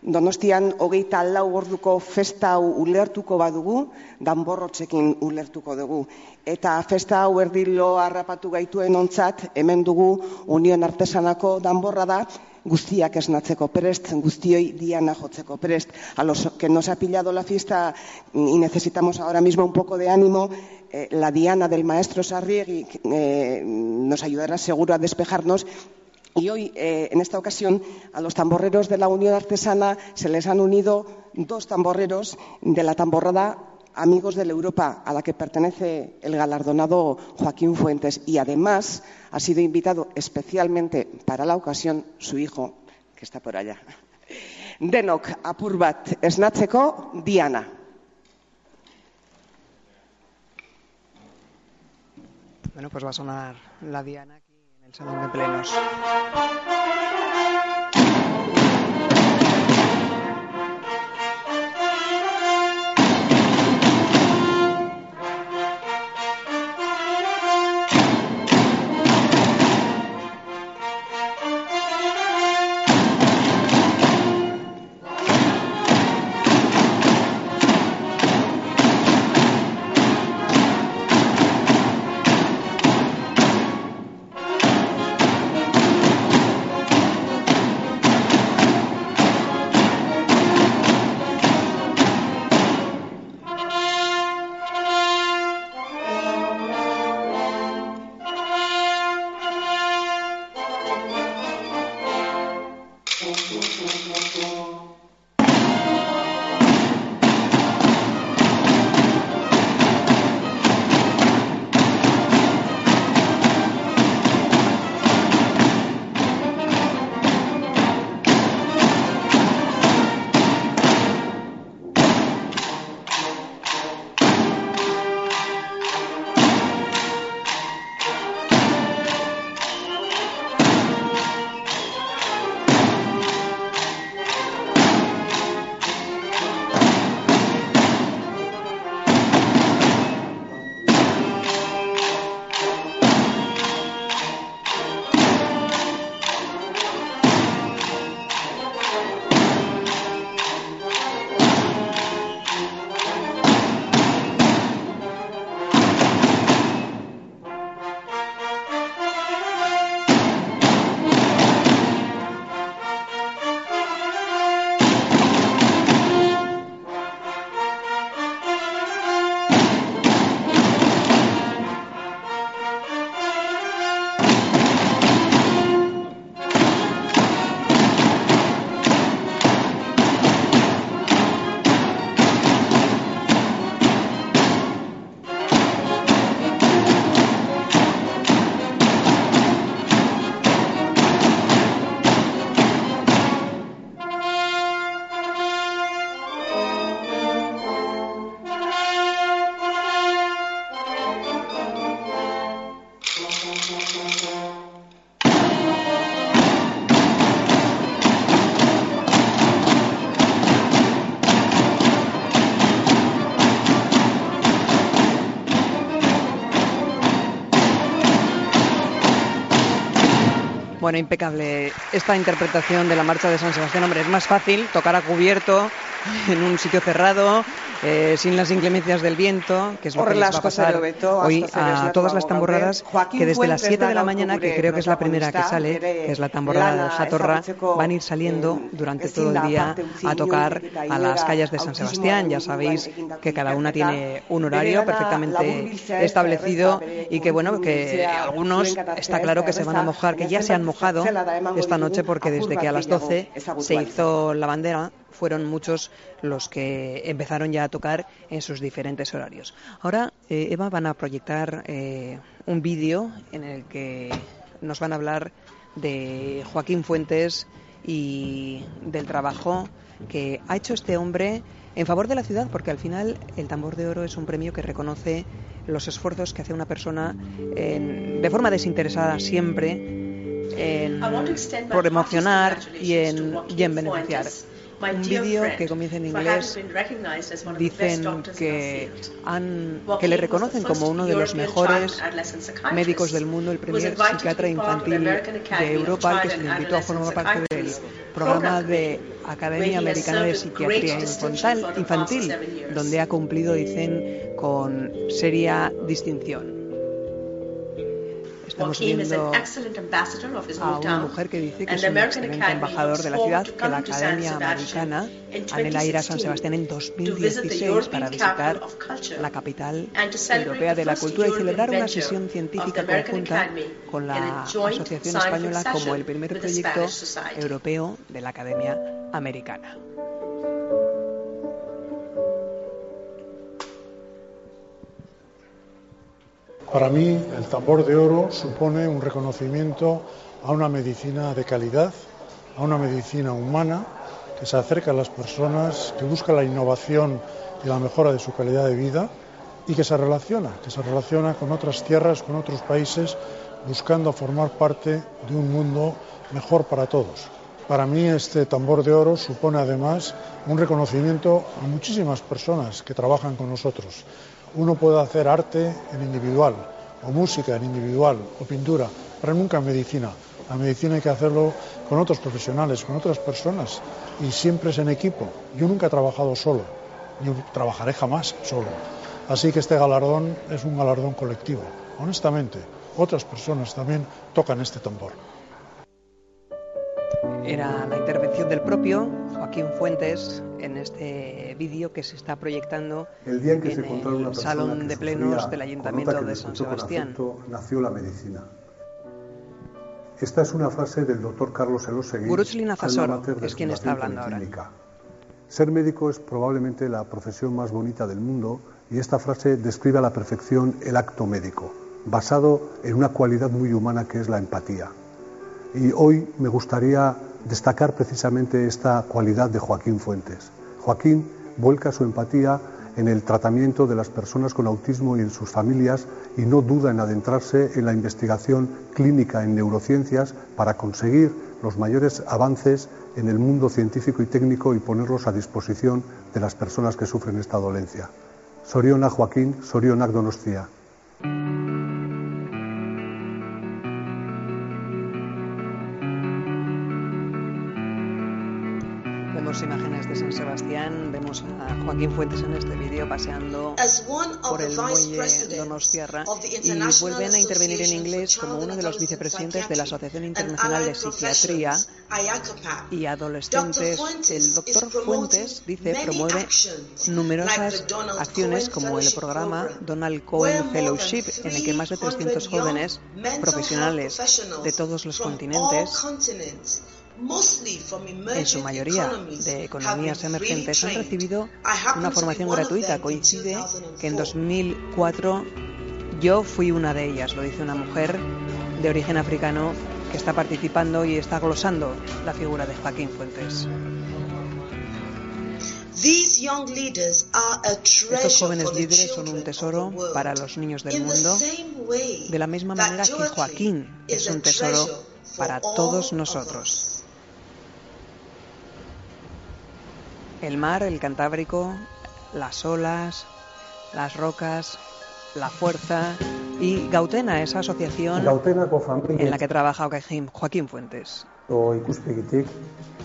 Donostian hogeita lau orduko festa hau ulertuko badugu, danborrotzekin ulertuko dugu. Eta festa hau erdilo harrapatu gaituen ontzat, hemen dugu Unión Artesanako danborra da, guztiak esnatzeko prest, guztioi diana jotzeko prest. A los que nos ha pillado la fiesta y necesitamos ahora mismo un poco de ánimo, eh, la diana del maestro Sarriegui eh, nos ayudará seguro a despejarnos y hoy, eh, en esta ocasión, a los tamborreros de la Unión Artesana se les han unido dos tamborreros de la tamborrada Amigos de la Europa, a la que pertenece el galardonado Joaquín Fuentes. Y además ha sido invitado especialmente para la ocasión su hijo, que está por allá. Denok apur bat esnatzeko Diana. Bueno, pues va a sonar la diana salón de plenos. Bueno, impecable esta interpretación de la marcha de San Sebastián. Hombre, es más fácil tocar a cubierto en un sitio cerrado, eh, sin las inclemencias del viento, que es lo que les va a pasar hoy a todas las tamborradas, que desde las 7 de la mañana, que creo que es la primera que sale, que es la tamborrada de Jatorra, van a ir saliendo durante todo el día a tocar a las calles de San Sebastián. Ya sabéis que cada una tiene un horario perfectamente establecido y que, bueno, que algunos está claro que se van a mojar, que ya se han mojado esta noche porque desde que a las 12 se hizo la bandera fueron muchos los que empezaron ya a tocar en sus diferentes horarios. Ahora, eh, Eva, van a proyectar eh, un vídeo en el que nos van a hablar de Joaquín Fuentes y del trabajo que ha hecho este hombre en favor de la ciudad, porque al final el tambor de oro es un premio que reconoce los esfuerzos que hace una persona de forma desinteresada siempre en, por emocionar y en, y en beneficiar un vídeo que comienza en inglés. Dicen que, han, que le reconocen como uno de los mejores médicos del mundo, el primer psiquiatra infantil de Europa, que se le invitó a formar parte del programa de Academia Americana de Psiquiatría Infantil, donde ha cumplido, dicen, con seria distinción. Estamos viendo a una mujer que dice que es un excelente embajador de la ciudad, que la Academia Americana anhela ir a San Sebastián en 2016 para visitar la capital europea de la cultura y celebrar una sesión científica conjunta con la Asociación Española como el primer proyecto europeo de la Academia Americana. Para mí, el tambor de oro supone un reconocimiento a una medicina de calidad, a una medicina humana que se acerca a las personas, que busca la innovación y la mejora de su calidad de vida y que se relaciona, que se relaciona con otras tierras, con otros países, buscando formar parte de un mundo mejor para todos. Para mí este tambor de oro supone además un reconocimiento a muchísimas personas que trabajan con nosotros, uno puede hacer arte en individual, o música en individual, o pintura, pero nunca en medicina. La medicina hay que hacerlo con otros profesionales, con otras personas, y siempre es en equipo. Yo nunca he trabajado solo, ni trabajaré jamás solo. Así que este galardón es un galardón colectivo. Honestamente, otras personas también tocan este tambor. Era la intervención del propio Joaquín Fuentes en este vídeo que se está proyectando el día en, que se el Salón de Plenos del Ayuntamiento de San Sebastián. nació la medicina. Esta es una frase del doctor Carlos Elosegui, Fasoro, es quien está hablando ahora. Ser médico es probablemente la profesión más bonita del mundo y esta frase describe a la perfección el acto médico, basado en una cualidad muy humana que es la empatía. Y hoy me gustaría destacar precisamente esta cualidad de Joaquín Fuentes. Joaquín vuelca su empatía en el tratamiento de las personas con autismo y en sus familias y no duda en adentrarse en la investigación clínica en neurociencias para conseguir los mayores avances en el mundo científico y técnico y ponerlos a disposición de las personas que sufren esta dolencia. Soriona Joaquín, Soriona Donostia. Imágenes de San Sebastián, vemos a Joaquín Fuentes en este vídeo paseando por el muelle Donostiarra y vuelven a intervenir en inglés como uno de los vicepresidentes de la Asociación Internacional de Psiquiatría y Adolescentes. El doctor Fuentes, dice, promueve numerosas acciones como el programa Donald Cohen Fellowship, en el que más de 300 jóvenes profesionales de todos los continentes en su mayoría de economías emergentes, han recibido una formación gratuita. Coincide que en 2004 yo fui una de ellas, lo dice una mujer de origen africano que está participando y está glosando la figura de Joaquín Fuentes. Estos jóvenes líderes son un tesoro para los niños del mundo, de la misma manera que Joaquín es un tesoro para todos nosotros. El mar, el Cantábrico, las olas, las rocas, la fuerza Y Gautena, esa asociación en la que trabaja Joaquín, Fuentes. ikuspegitik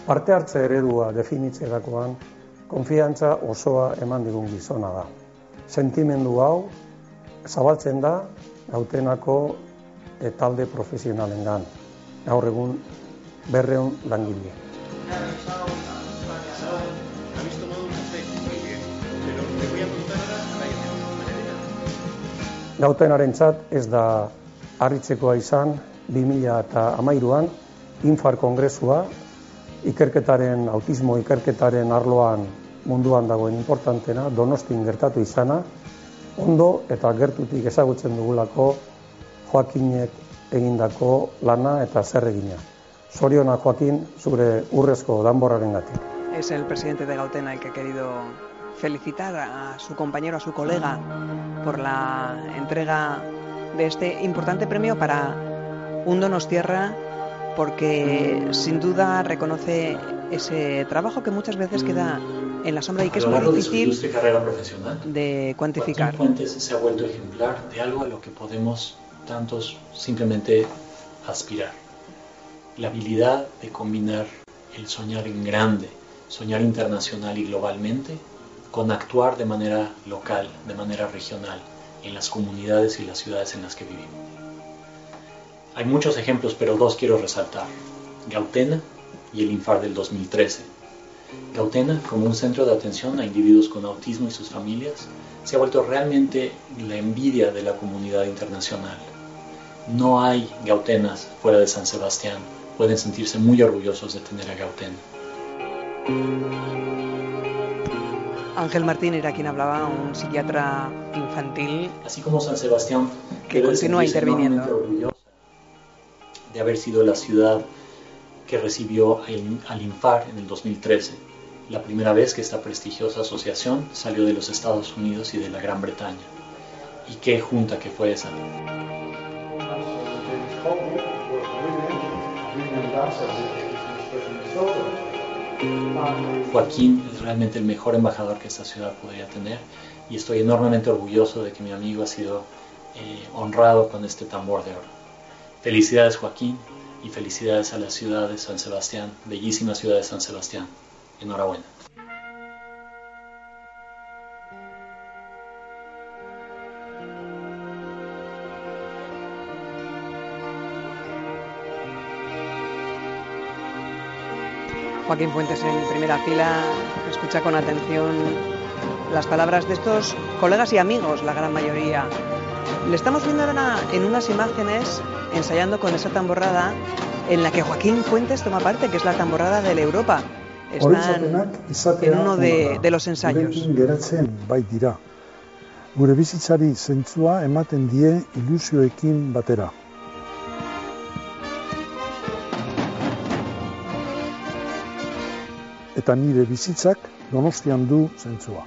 parte hartze eredua definitzerakoan konfiantza osoa eman digun gizona da. Sentimendu hau zabaltzen da Gautenako talde profesionalengan. Gaur egun berreun langile. Gautenarentzat ez da harritzekoa izan 2013an Infar Kongresua ikerketaren autismo ikerketaren arloan munduan dagoen importantena Donostin gertatu izana ondo eta gertutik ezagutzen dugulako Joakinek egindako lana eta zer egina. Zoriona Joakin zure urrezko danborrarengatik. Es el presidente de Gautena el que ha querido felicitar a su compañero, a su colega, por la entrega de este importante premio para un Donostierra, porque sin duda reconoce ese trabajo que muchas veces queda en la sombra y que es muy de difícil ilustre carrera profesional, de cuantificar. Fuentes se ha vuelto ejemplar de algo a lo que podemos tantos simplemente aspirar. La habilidad de combinar el soñar en grande, soñar internacional y globalmente, con actuar de manera local, de manera regional, en las comunidades y las ciudades en las que vivimos. Hay muchos ejemplos, pero dos quiero resaltar. Gautena y el Infar del 2013. Gautena, como un centro de atención a individuos con autismo y sus familias, se ha vuelto realmente la envidia de la comunidad internacional. No hay Gautenas fuera de San Sebastián. Pueden sentirse muy orgullosos de tener a Gautena. Ángel Martín era quien hablaba, un psiquiatra infantil. Así como San Sebastián que continúa interviniendo. orgullosa de haber sido la ciudad que recibió al, al Infar en el 2013, la primera vez que esta prestigiosa asociación salió de los Estados Unidos y de la Gran Bretaña. ¿Y qué junta que fue esa? Joaquín es realmente el mejor embajador que esta ciudad podría tener y estoy enormemente orgulloso de que mi amigo ha sido eh, honrado con este tambor de oro. Felicidades Joaquín y felicidades a la ciudad de San Sebastián, bellísima ciudad de San Sebastián. Enhorabuena. Joaquín Fuentes en primera fila escucha con atención las palabras de estos colegas y amigos, la gran mayoría. Le estamos viendo ahora en unas imágenes ensayando con esa tamborrada en la que Joaquín Fuentes toma parte, que es la tamborrada de la Europa. Están en uno de, los ensayos. Gurekin geratzen bai dira. Gure bizitzari zentzua ematen die ilusioekin batera. Eta nire bizitzak donostian du zentzua.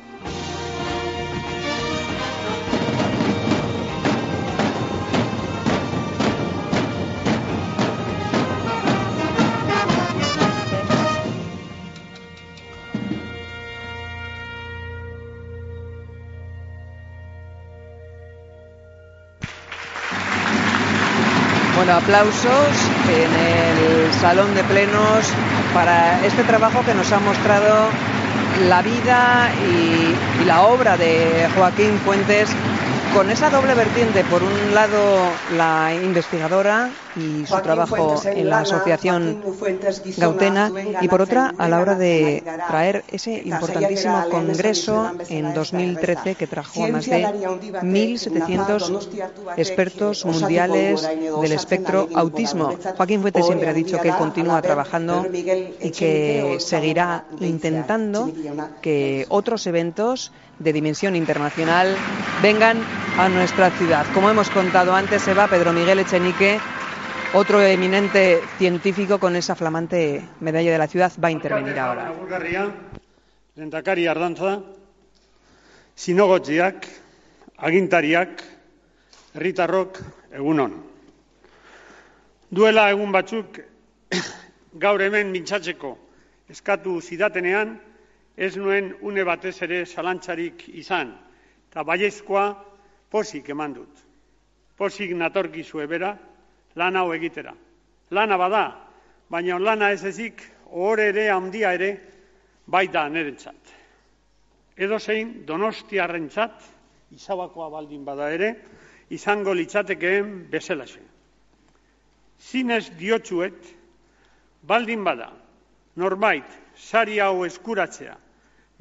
Bueno, aplausos en salón de plenos para este trabajo que nos ha mostrado la vida y, y la obra de Joaquín Fuentes con esa doble vertiente, por un lado la investigadora y su trabajo en la asociación Gautena y por otra a la hora de traer ese importantísimo congreso en ez da 2013 erraza. que trajo a más de Zientzialari handi batek, 1.700 Donostiartu batek, expertos mundiales del espectro autismo. Joaquín Fuentes siempre ha dicho que él continúa trabajando y que seguirá intentando que otros eventos de dimensión internacional vengan a nuestra ciudad. Como hemos contado antes, se va Pedro Miguel Echenique, otro eminente científico con esa flamante medalla de la ciudad, va a intervenir ahora. Lehendakari ardantza, zinogotziak, agintariak, herritarrok egunon. Duela egun batzuk gaur hemen mintzatzeko eskatu zidatenean, ez nuen une batez ere zalantzarik izan, eta baiezkoa posik eman dut. Posik natorkizue bera, lan hau egitera. Lana bada, baina lana ez ezik, ohore ere handia ere, baita niretzat. Edo zein donostiarrentzat, izabakoa baldin bada ere, izango litzatekeen bezalaxe. Zinez diotsuet, baldin bada, norbait, sari hau eskuratzea,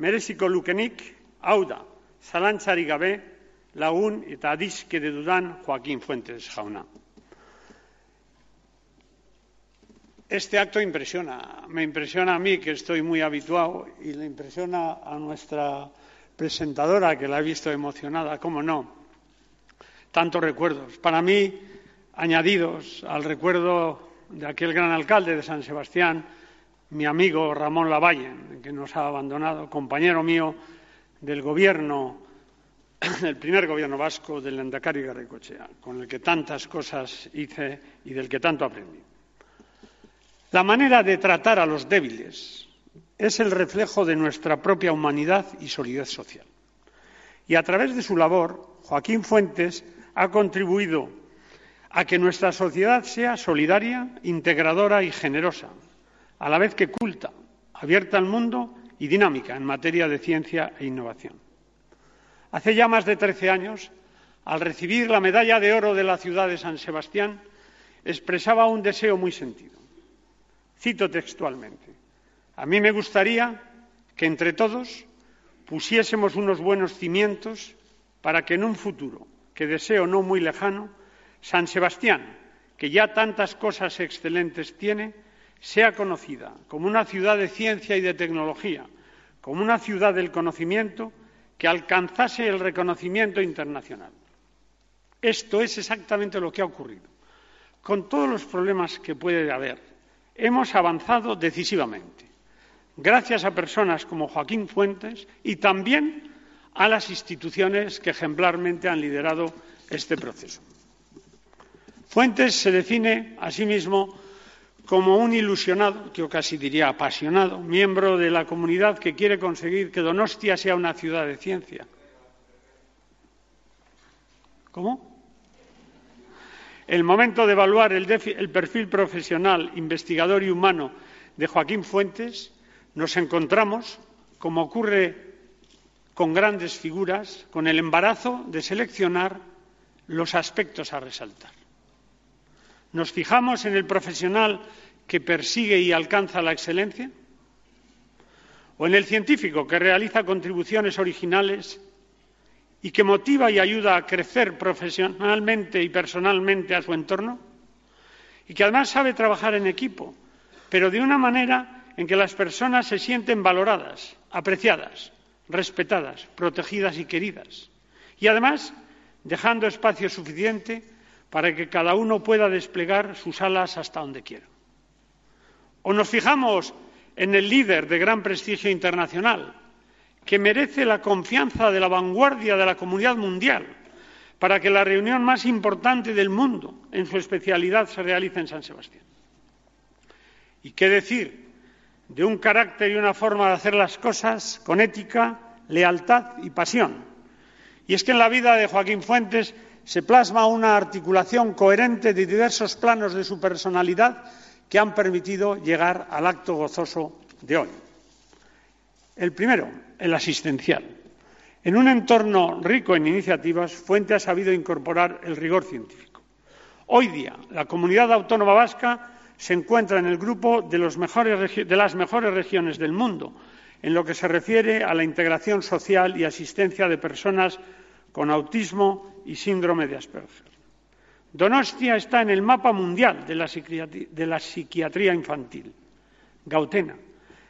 mereziko lukenik, hau da, zalantzari gabe, lagun eta adizkede dudan Joaquín Fuentes jauna. Este acto impresiona, me impresiona a mí que estoy muy habituado y le impresiona a nuestra presentadora que la he visto emocionada, cómo no. Tantos recuerdos. Para mí, añadidos al recuerdo de aquel gran alcalde de San Sebastián, mi amigo Ramón Lavalle, que nos ha abandonado, compañero mío del gobierno, del primer gobierno vasco del Endacari Garricochea, con el que tantas cosas hice y del que tanto aprendí. La manera de tratar a los débiles es el reflejo de nuestra propia humanidad y solidez social. Y a través de su labor, Joaquín Fuentes ha contribuido a que nuestra sociedad sea solidaria, integradora y generosa, a la vez que culta, abierta al mundo y dinámica en materia de ciencia e innovación. Hace ya más de trece años, al recibir la medalla de oro de la ciudad de San Sebastián, expresaba un deseo muy sentido. Cito textualmente A mí me gustaría que entre todos pusiésemos unos buenos cimientos para que en un futuro, que deseo no muy lejano, San Sebastián, que ya tantas cosas excelentes tiene, sea conocida como una ciudad de ciencia y de tecnología, como una ciudad del conocimiento que alcanzase el reconocimiento internacional. Esto es exactamente lo que ha ocurrido. Con todos los problemas que puede haber, hemos avanzado decisivamente, gracias a personas como Joaquín Fuentes y también a las instituciones que ejemplarmente han liderado este proceso. Fuentes se define a sí mismo como un ilusionado, yo casi diría apasionado, miembro de la comunidad que quiere conseguir que Donostia sea una ciudad de ciencia. ¿Cómo? El momento de evaluar el, el, perfil profesional, investigador y humano de Joaquín Fuentes, nos encontramos, como ocurre con grandes figuras, con el embarazo de seleccionar los aspectos a resaltar. ¿Nos fijamos en el profesional que persigue y alcanza la excelencia? ¿O en el científico que realiza contribuciones originales y que motiva y ayuda a crecer profesionalmente y personalmente a su entorno? Y que además sabe trabajar en equipo, pero de una manera en que las personas se sienten valoradas, apreciadas, respetadas, protegidas y queridas. Y además dejando espacio suficiente para que cada uno pueda desplegar sus alas hasta donde quiera. O nos fijamos en el líder de gran prestigio internacional, que merece la confianza de la vanguardia de la comunidad mundial para que la reunión más importante del mundo en su especialidad se realice en San Sebastián. ¿Y qué decir de un carácter y una forma de hacer las cosas con ética, lealtad y pasión? Y es que en la vida de Joaquín Fuentes se plasma una articulación coherente de diversos planos de su personalidad que han permitido llegar al acto gozoso de hoy. El primero, el asistencial. En un entorno rico en iniciativas, Fuente ha sabido incorporar el rigor científico. Hoy día, la comunidad autónoma vasca se encuentra en el grupo de, las mejores regiones del mundo en lo que se refiere a la integración social y asistencia de personas con autismo y síndrome de Asperger. Donostia está en el mapa mundial de la, psiquiatría, de la psiquiatría infantil. Gautena,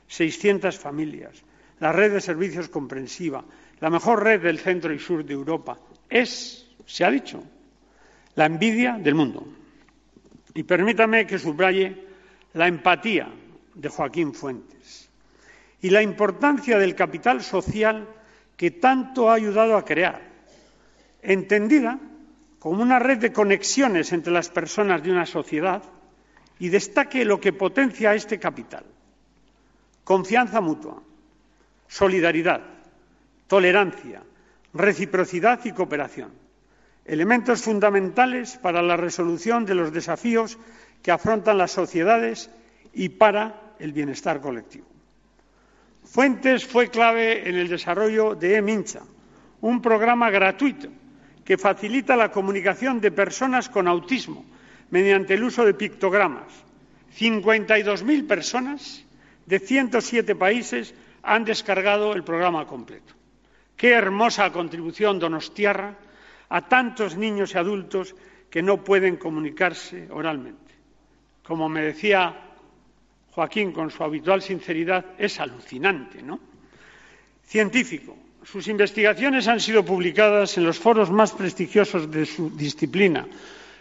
600 familias, la red de servicios comprensiva, la mejor red del centro y sur de Europa. Es, se ha dicho, la envidia del mundo. Y permítame que subraye la empatía de Joaquín Fuentes y la importancia del capital social que tanto ha ayudado a crear entendida como una red de conexiones entre las personas de una sociedad y destaque lo que potencia este capital. Confianza mutua, solidaridad, tolerancia, reciprocidad y cooperación. elementos fundamentales para la resolución de los desafíos que afrontan las sociedades y para el bienestar colectivo. Fuentes fue clave en el desarrollo de eMincha, un programa gratuito que facilita la comunicación de personas con autismo mediante el uso de pictogramas. 52.000 personas de 107 países han descargado el programa completo. Qué hermosa contribución donostiarra a tantos niños y adultos que no pueden comunicarse oralmente. Como me decía Joaquín con su habitual sinceridad, es alucinante, ¿no? Científico. Sus investigaciones han sido publicadas en los foros más prestigiosos de su disciplina.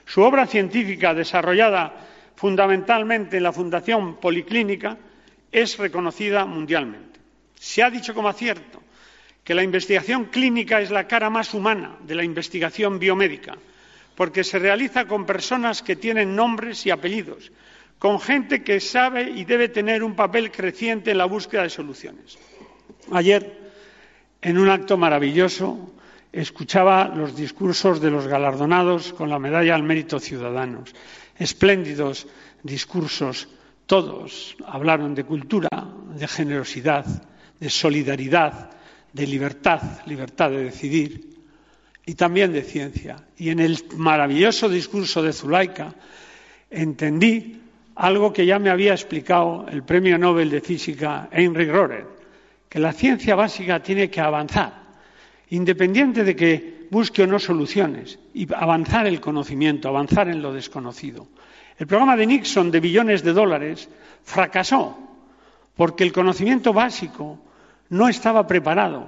Su obra científica, desarrollada fundamentalmente en la Fundación Policlínica, es reconocida mundialmente. Se ha dicho como acierto que la investigación clínica es la cara más humana de la investigación biomédica, porque se realiza con personas que tienen nombres y apellidos, con gente que sabe y debe tener un papel creciente en la búsqueda de soluciones. Ayer, en un acto maravilloso, escuchaba los discursos de los galardonados con la medalla al mérito ciudadanos. Espléndidos discursos, todos hablaron de cultura, de generosidad, de solidaridad, de libertad, libertad de decidir, y también de ciencia. Y en el maravilloso discurso de Zulaika entendí algo que ya me había explicado el premio Nobel de Física Heinrich Rohrer, que la ciencia básica tiene que avanzar, independiente de que busque o no soluciones, y avanzar el conocimiento, avanzar en lo desconocido. El programa de Nixon de billones de dólares fracasó porque el conocimiento básico no estaba preparado.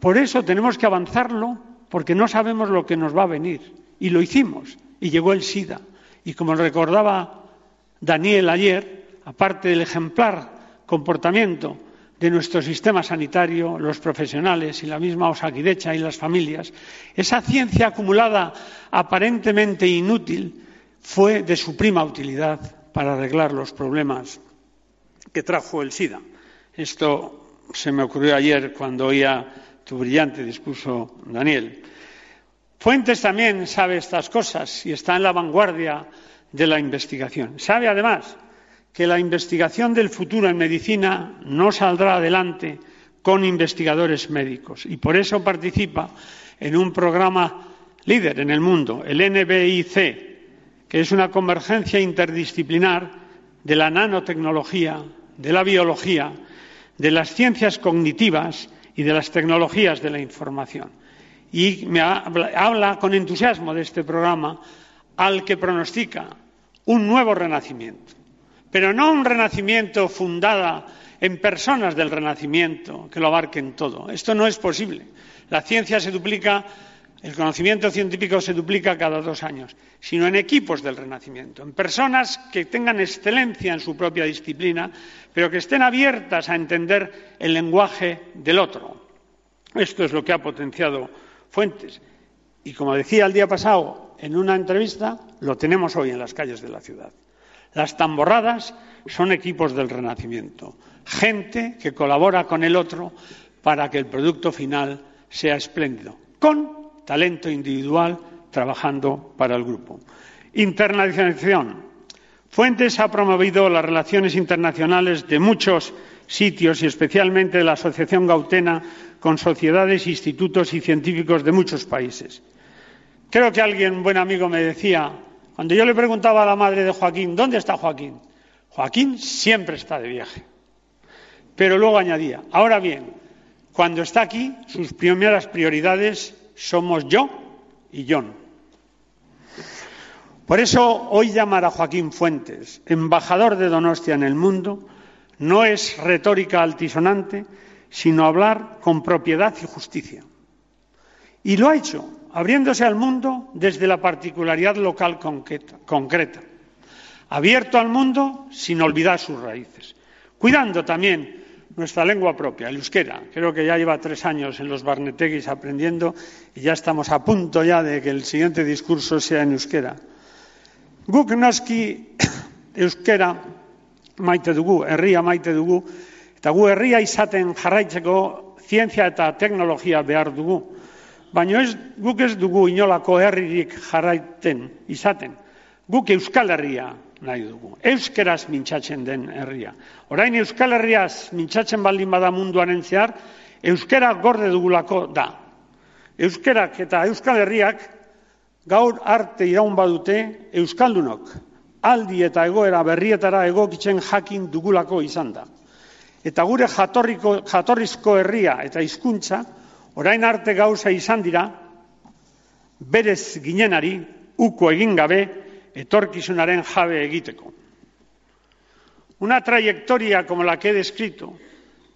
Por eso tenemos que avanzarlo porque no sabemos lo que nos va a venir. Y lo hicimos. Y llegó el SIDA. Y como recordaba Daniel ayer, aparte del ejemplar comportamiento de nuestro sistema sanitario, los profesionales y la misma Osakidecha y las familias, esa ciencia acumulada aparentemente inútil fue de suprema utilidad para arreglar los problemas que trajo el SIDA. Esto se me ocurrió ayer cuando oía tu brillante discurso, Daniel. Fuentes también sabe estas cosas y está en la vanguardia de la investigación. Sabe además que la investigación del futuro en medicina no saldrá adelante con investigadores médicos y por eso participa en un programa líder en el mundo, el NBIC, que es una convergencia interdisciplinar de la nanotecnología, de la biología de las ciencias cognitivas y de las tecnologías de la información. Y me habla con entusiasmo de este programa al que pronostica un nuevo renacimiento, pero no un renacimiento fundado en personas del renacimiento que lo abarquen todo. Esto no es posible. La ciencia se duplica el conocimiento científico se duplica cada dos años, sino en equipos del Renacimiento, en personas que tengan excelencia en su propia disciplina, pero que estén abiertas a entender el lenguaje del otro. Esto es lo que ha potenciado Fuentes. Y como decía el día pasado en una entrevista, lo tenemos hoy en las calles de la ciudad. Las tamborradas son equipos del Renacimiento, gente que colabora con el otro para que el producto final sea espléndido, con talento individual trabajando para el grupo. Internacionalización. Fuentes ha promovido las relaciones internacionales de muchos sitios y especialmente de la Asociación Gautena con sociedades, institutos y científicos de muchos países. Creo que alguien, buen amigo, me decía, cuando yo le preguntaba a la madre de Joaquín, ¿dónde está Joaquín? Joaquín siempre está de viaje. Pero luego añadía, ahora bien, cuando está aquí, sus primeras prioridades somos yo y John. Por eso hoy llamar a Joaquín Fuentes embajador de Donostia en el mundo no es retórica altisonante, sino hablar con propiedad y justicia. Y lo ha hecho, abriéndose al mundo desde la particularidad local concreta, abierto al mundo sin olvidar sus raíces, cuidando también nuestra lengua propia, el euskera. Creo que ya lleva tres años en los Barneteguis aprendiendo y ya estamos a punto ya de que el siguiente discurso sea en euskera. Guk noski euskera maite dugu, herria maite dugu, eta gu herria izaten jarraitzeko zientzia eta teknologia behar dugu. baina ez guk ez dugu inolako herririk jarraiten izaten. Guk Euskal Herria nahi dugu. Euskeraz mintzatzen den herria. Orain Euskal Herriaz mintzatzen baldin bada munduaren zehar, Euskera gorde dugulako da. Euskerak eta Euskal Herriak gaur arte iraun badute Euskaldunok aldi eta egoera berrietara egokitzen jakin dugulako izan da. Eta gure jatorriko, jatorrizko herria eta hizkuntza orain arte gauza izan dira, berez ginenari, uko egin gabe, etorkizunaren jabe egiteko. Una trayectoria como la que he descrito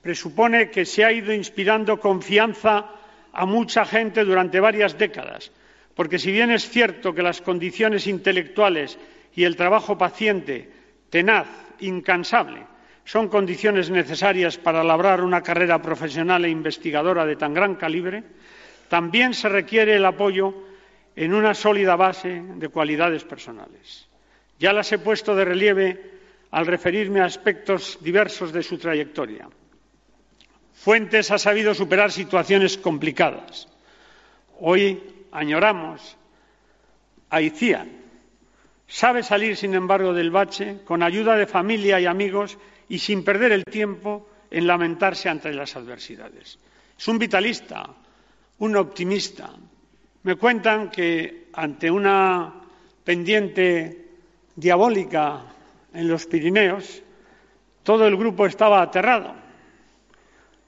presupone que se ha ido inspirando confianza a mucha gente durante varias décadas, porque si bien es cierto que las condiciones intelectuales y el trabajo paciente, tenaz, incansable, son condiciones necesarias para labrar una carrera profesional e investigadora de tan gran calibre, también se requiere el apoyo en una sólida base de cualidades personales. Ya las he puesto de relieve al referirme a aspectos diversos de su trayectoria. Fuentes ha sabido superar situaciones complicadas. Hoy añoramos a Icián. Sabe salir, sin embargo, del bache con ayuda de familia y amigos y sin perder el tiempo en lamentarse ante las adversidades. Es un vitalista, un optimista, me cuentan que ante una pendiente diabólica en los Pirineos, todo el grupo estaba aterrado.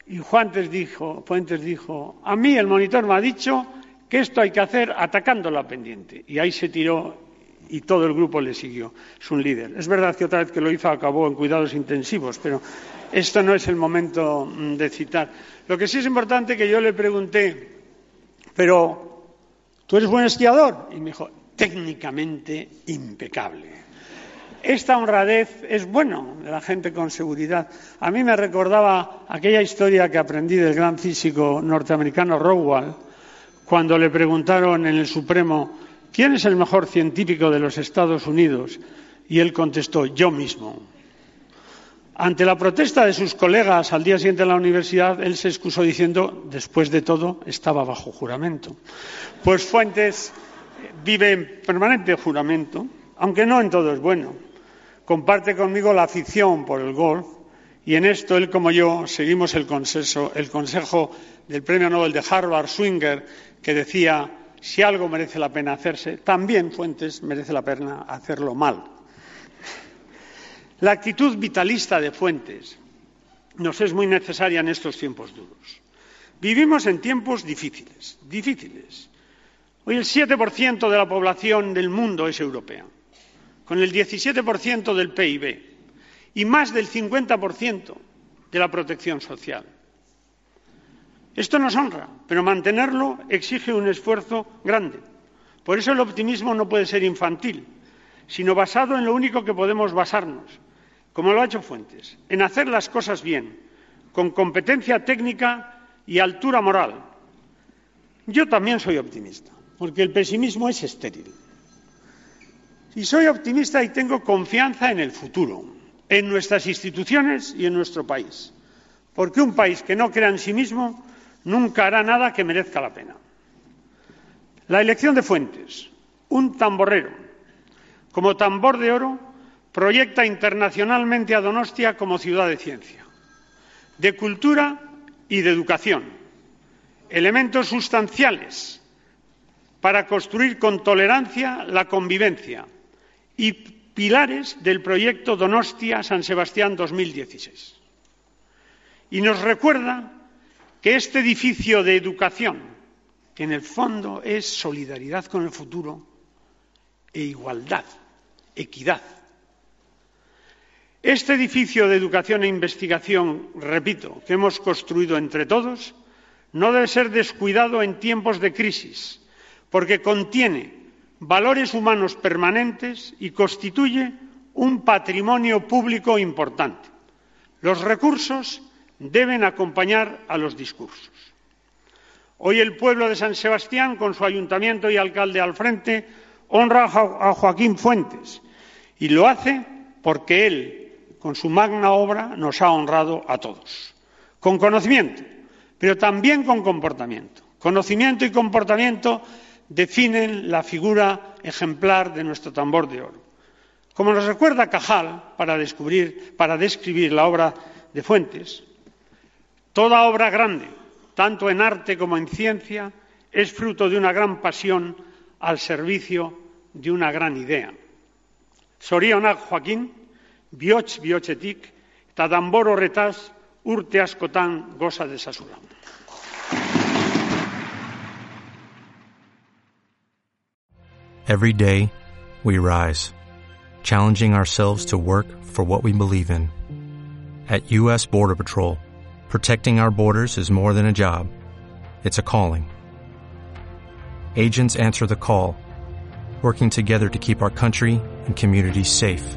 Y Fuentes dijo, dijo, a mí el monitor me ha dicho que esto hay que hacer atacando la pendiente. Y ahí se tiró y todo el grupo le siguió. Es un líder. Es verdad que otra vez que lo hizo acabó en cuidados intensivos, pero esto no es el momento mm, de citar. Lo que sí es importante que yo le pregunté, pero ¿tú eres buen esquiador? Y me dijo, técnicamente impecable. Esta honradez es bueno de la gente con seguridad. A mí me recordaba aquella historia que aprendí del gran físico norteamericano Rowell, cuando le preguntaron en el Supremo quién es el mejor científico de los Estados Unidos, y él contestó yo mismo. Ante la protesta de sus colegas al día siguiente en la universidad, él se excusó diciendo, después de todo, estaba bajo juramento. Pues Fuentes vive en permanente juramento, aunque no en todo es bueno. Comparte conmigo la afición por el golf y en esto él como yo seguimos el consejo, el consejo del premio Nobel de Harvard, Swinger, que decía, si algo merece la pena hacerse, también Fuentes merece la pena hacerlo mal. La actitud vitalista de Fuentes nos es muy necesaria en estos tiempos duros. Vivimos en tiempos difíciles, difíciles. Hoy el 7% de la población del mundo es europea, con el 17% del PIB y más del 50% de la protección social. Esto nos honra, pero mantenerlo exige un esfuerzo grande. Por eso el optimismo no puede ser infantil, sino basado en lo único que podemos basarnos, como lo ha hecho Fuentes, en hacer las cosas bien, con competencia técnica y altura moral. Yo también soy optimista, porque el pesimismo es estéril. Y soy optimista y tengo confianza en el futuro, en nuestras instituciones y en nuestro país, porque un país que no crea en sí mismo nunca hará nada que merezca la pena. La elección de Fuentes, un tamborrero, como tambor de oro, proyecta internacionalmente a Donostia como ciudad de ciencia, de cultura y de educación, elementos sustanciales para construir con tolerancia la convivencia y pilares del proyecto Donostia San Sebastián 2016. Y nos recuerda que este edificio de educación, que en el fondo es solidaridad con el futuro e igualdad, equidad, este edificio de educación e investigación, repito, que hemos construido entre todos, no debe ser descuidado en tiempos de crisis, porque contiene valores humanos permanentes y constituye un patrimonio público importante. Los recursos deben acompañar a los discursos. Hoy el pueblo de San Sebastián, con su ayuntamiento y alcalde al frente, honra a Joaquín Fuentes y lo hace porque él con su magna obra, nos ha honrado a todos, con conocimiento, pero también con comportamiento, Conocimiento y comportamiento definen la figura ejemplar de nuestro tambor de oro. Como nos recuerda Cajal para, para describir la obra de Fuentes, toda obra grande, tanto en arte como en ciencia, es fruto de una gran pasión al servicio de una gran idea. Zorionak Joaquín, bihotz bihotzetik, eta danbor horretaz urte askotan goza dezazula. Every day, we rise, challenging ourselves to work for what we believe in. At U.S. Border Patrol, protecting our borders is more than a job, it's a calling. Agents answer the call, working together to keep our country and communities safe.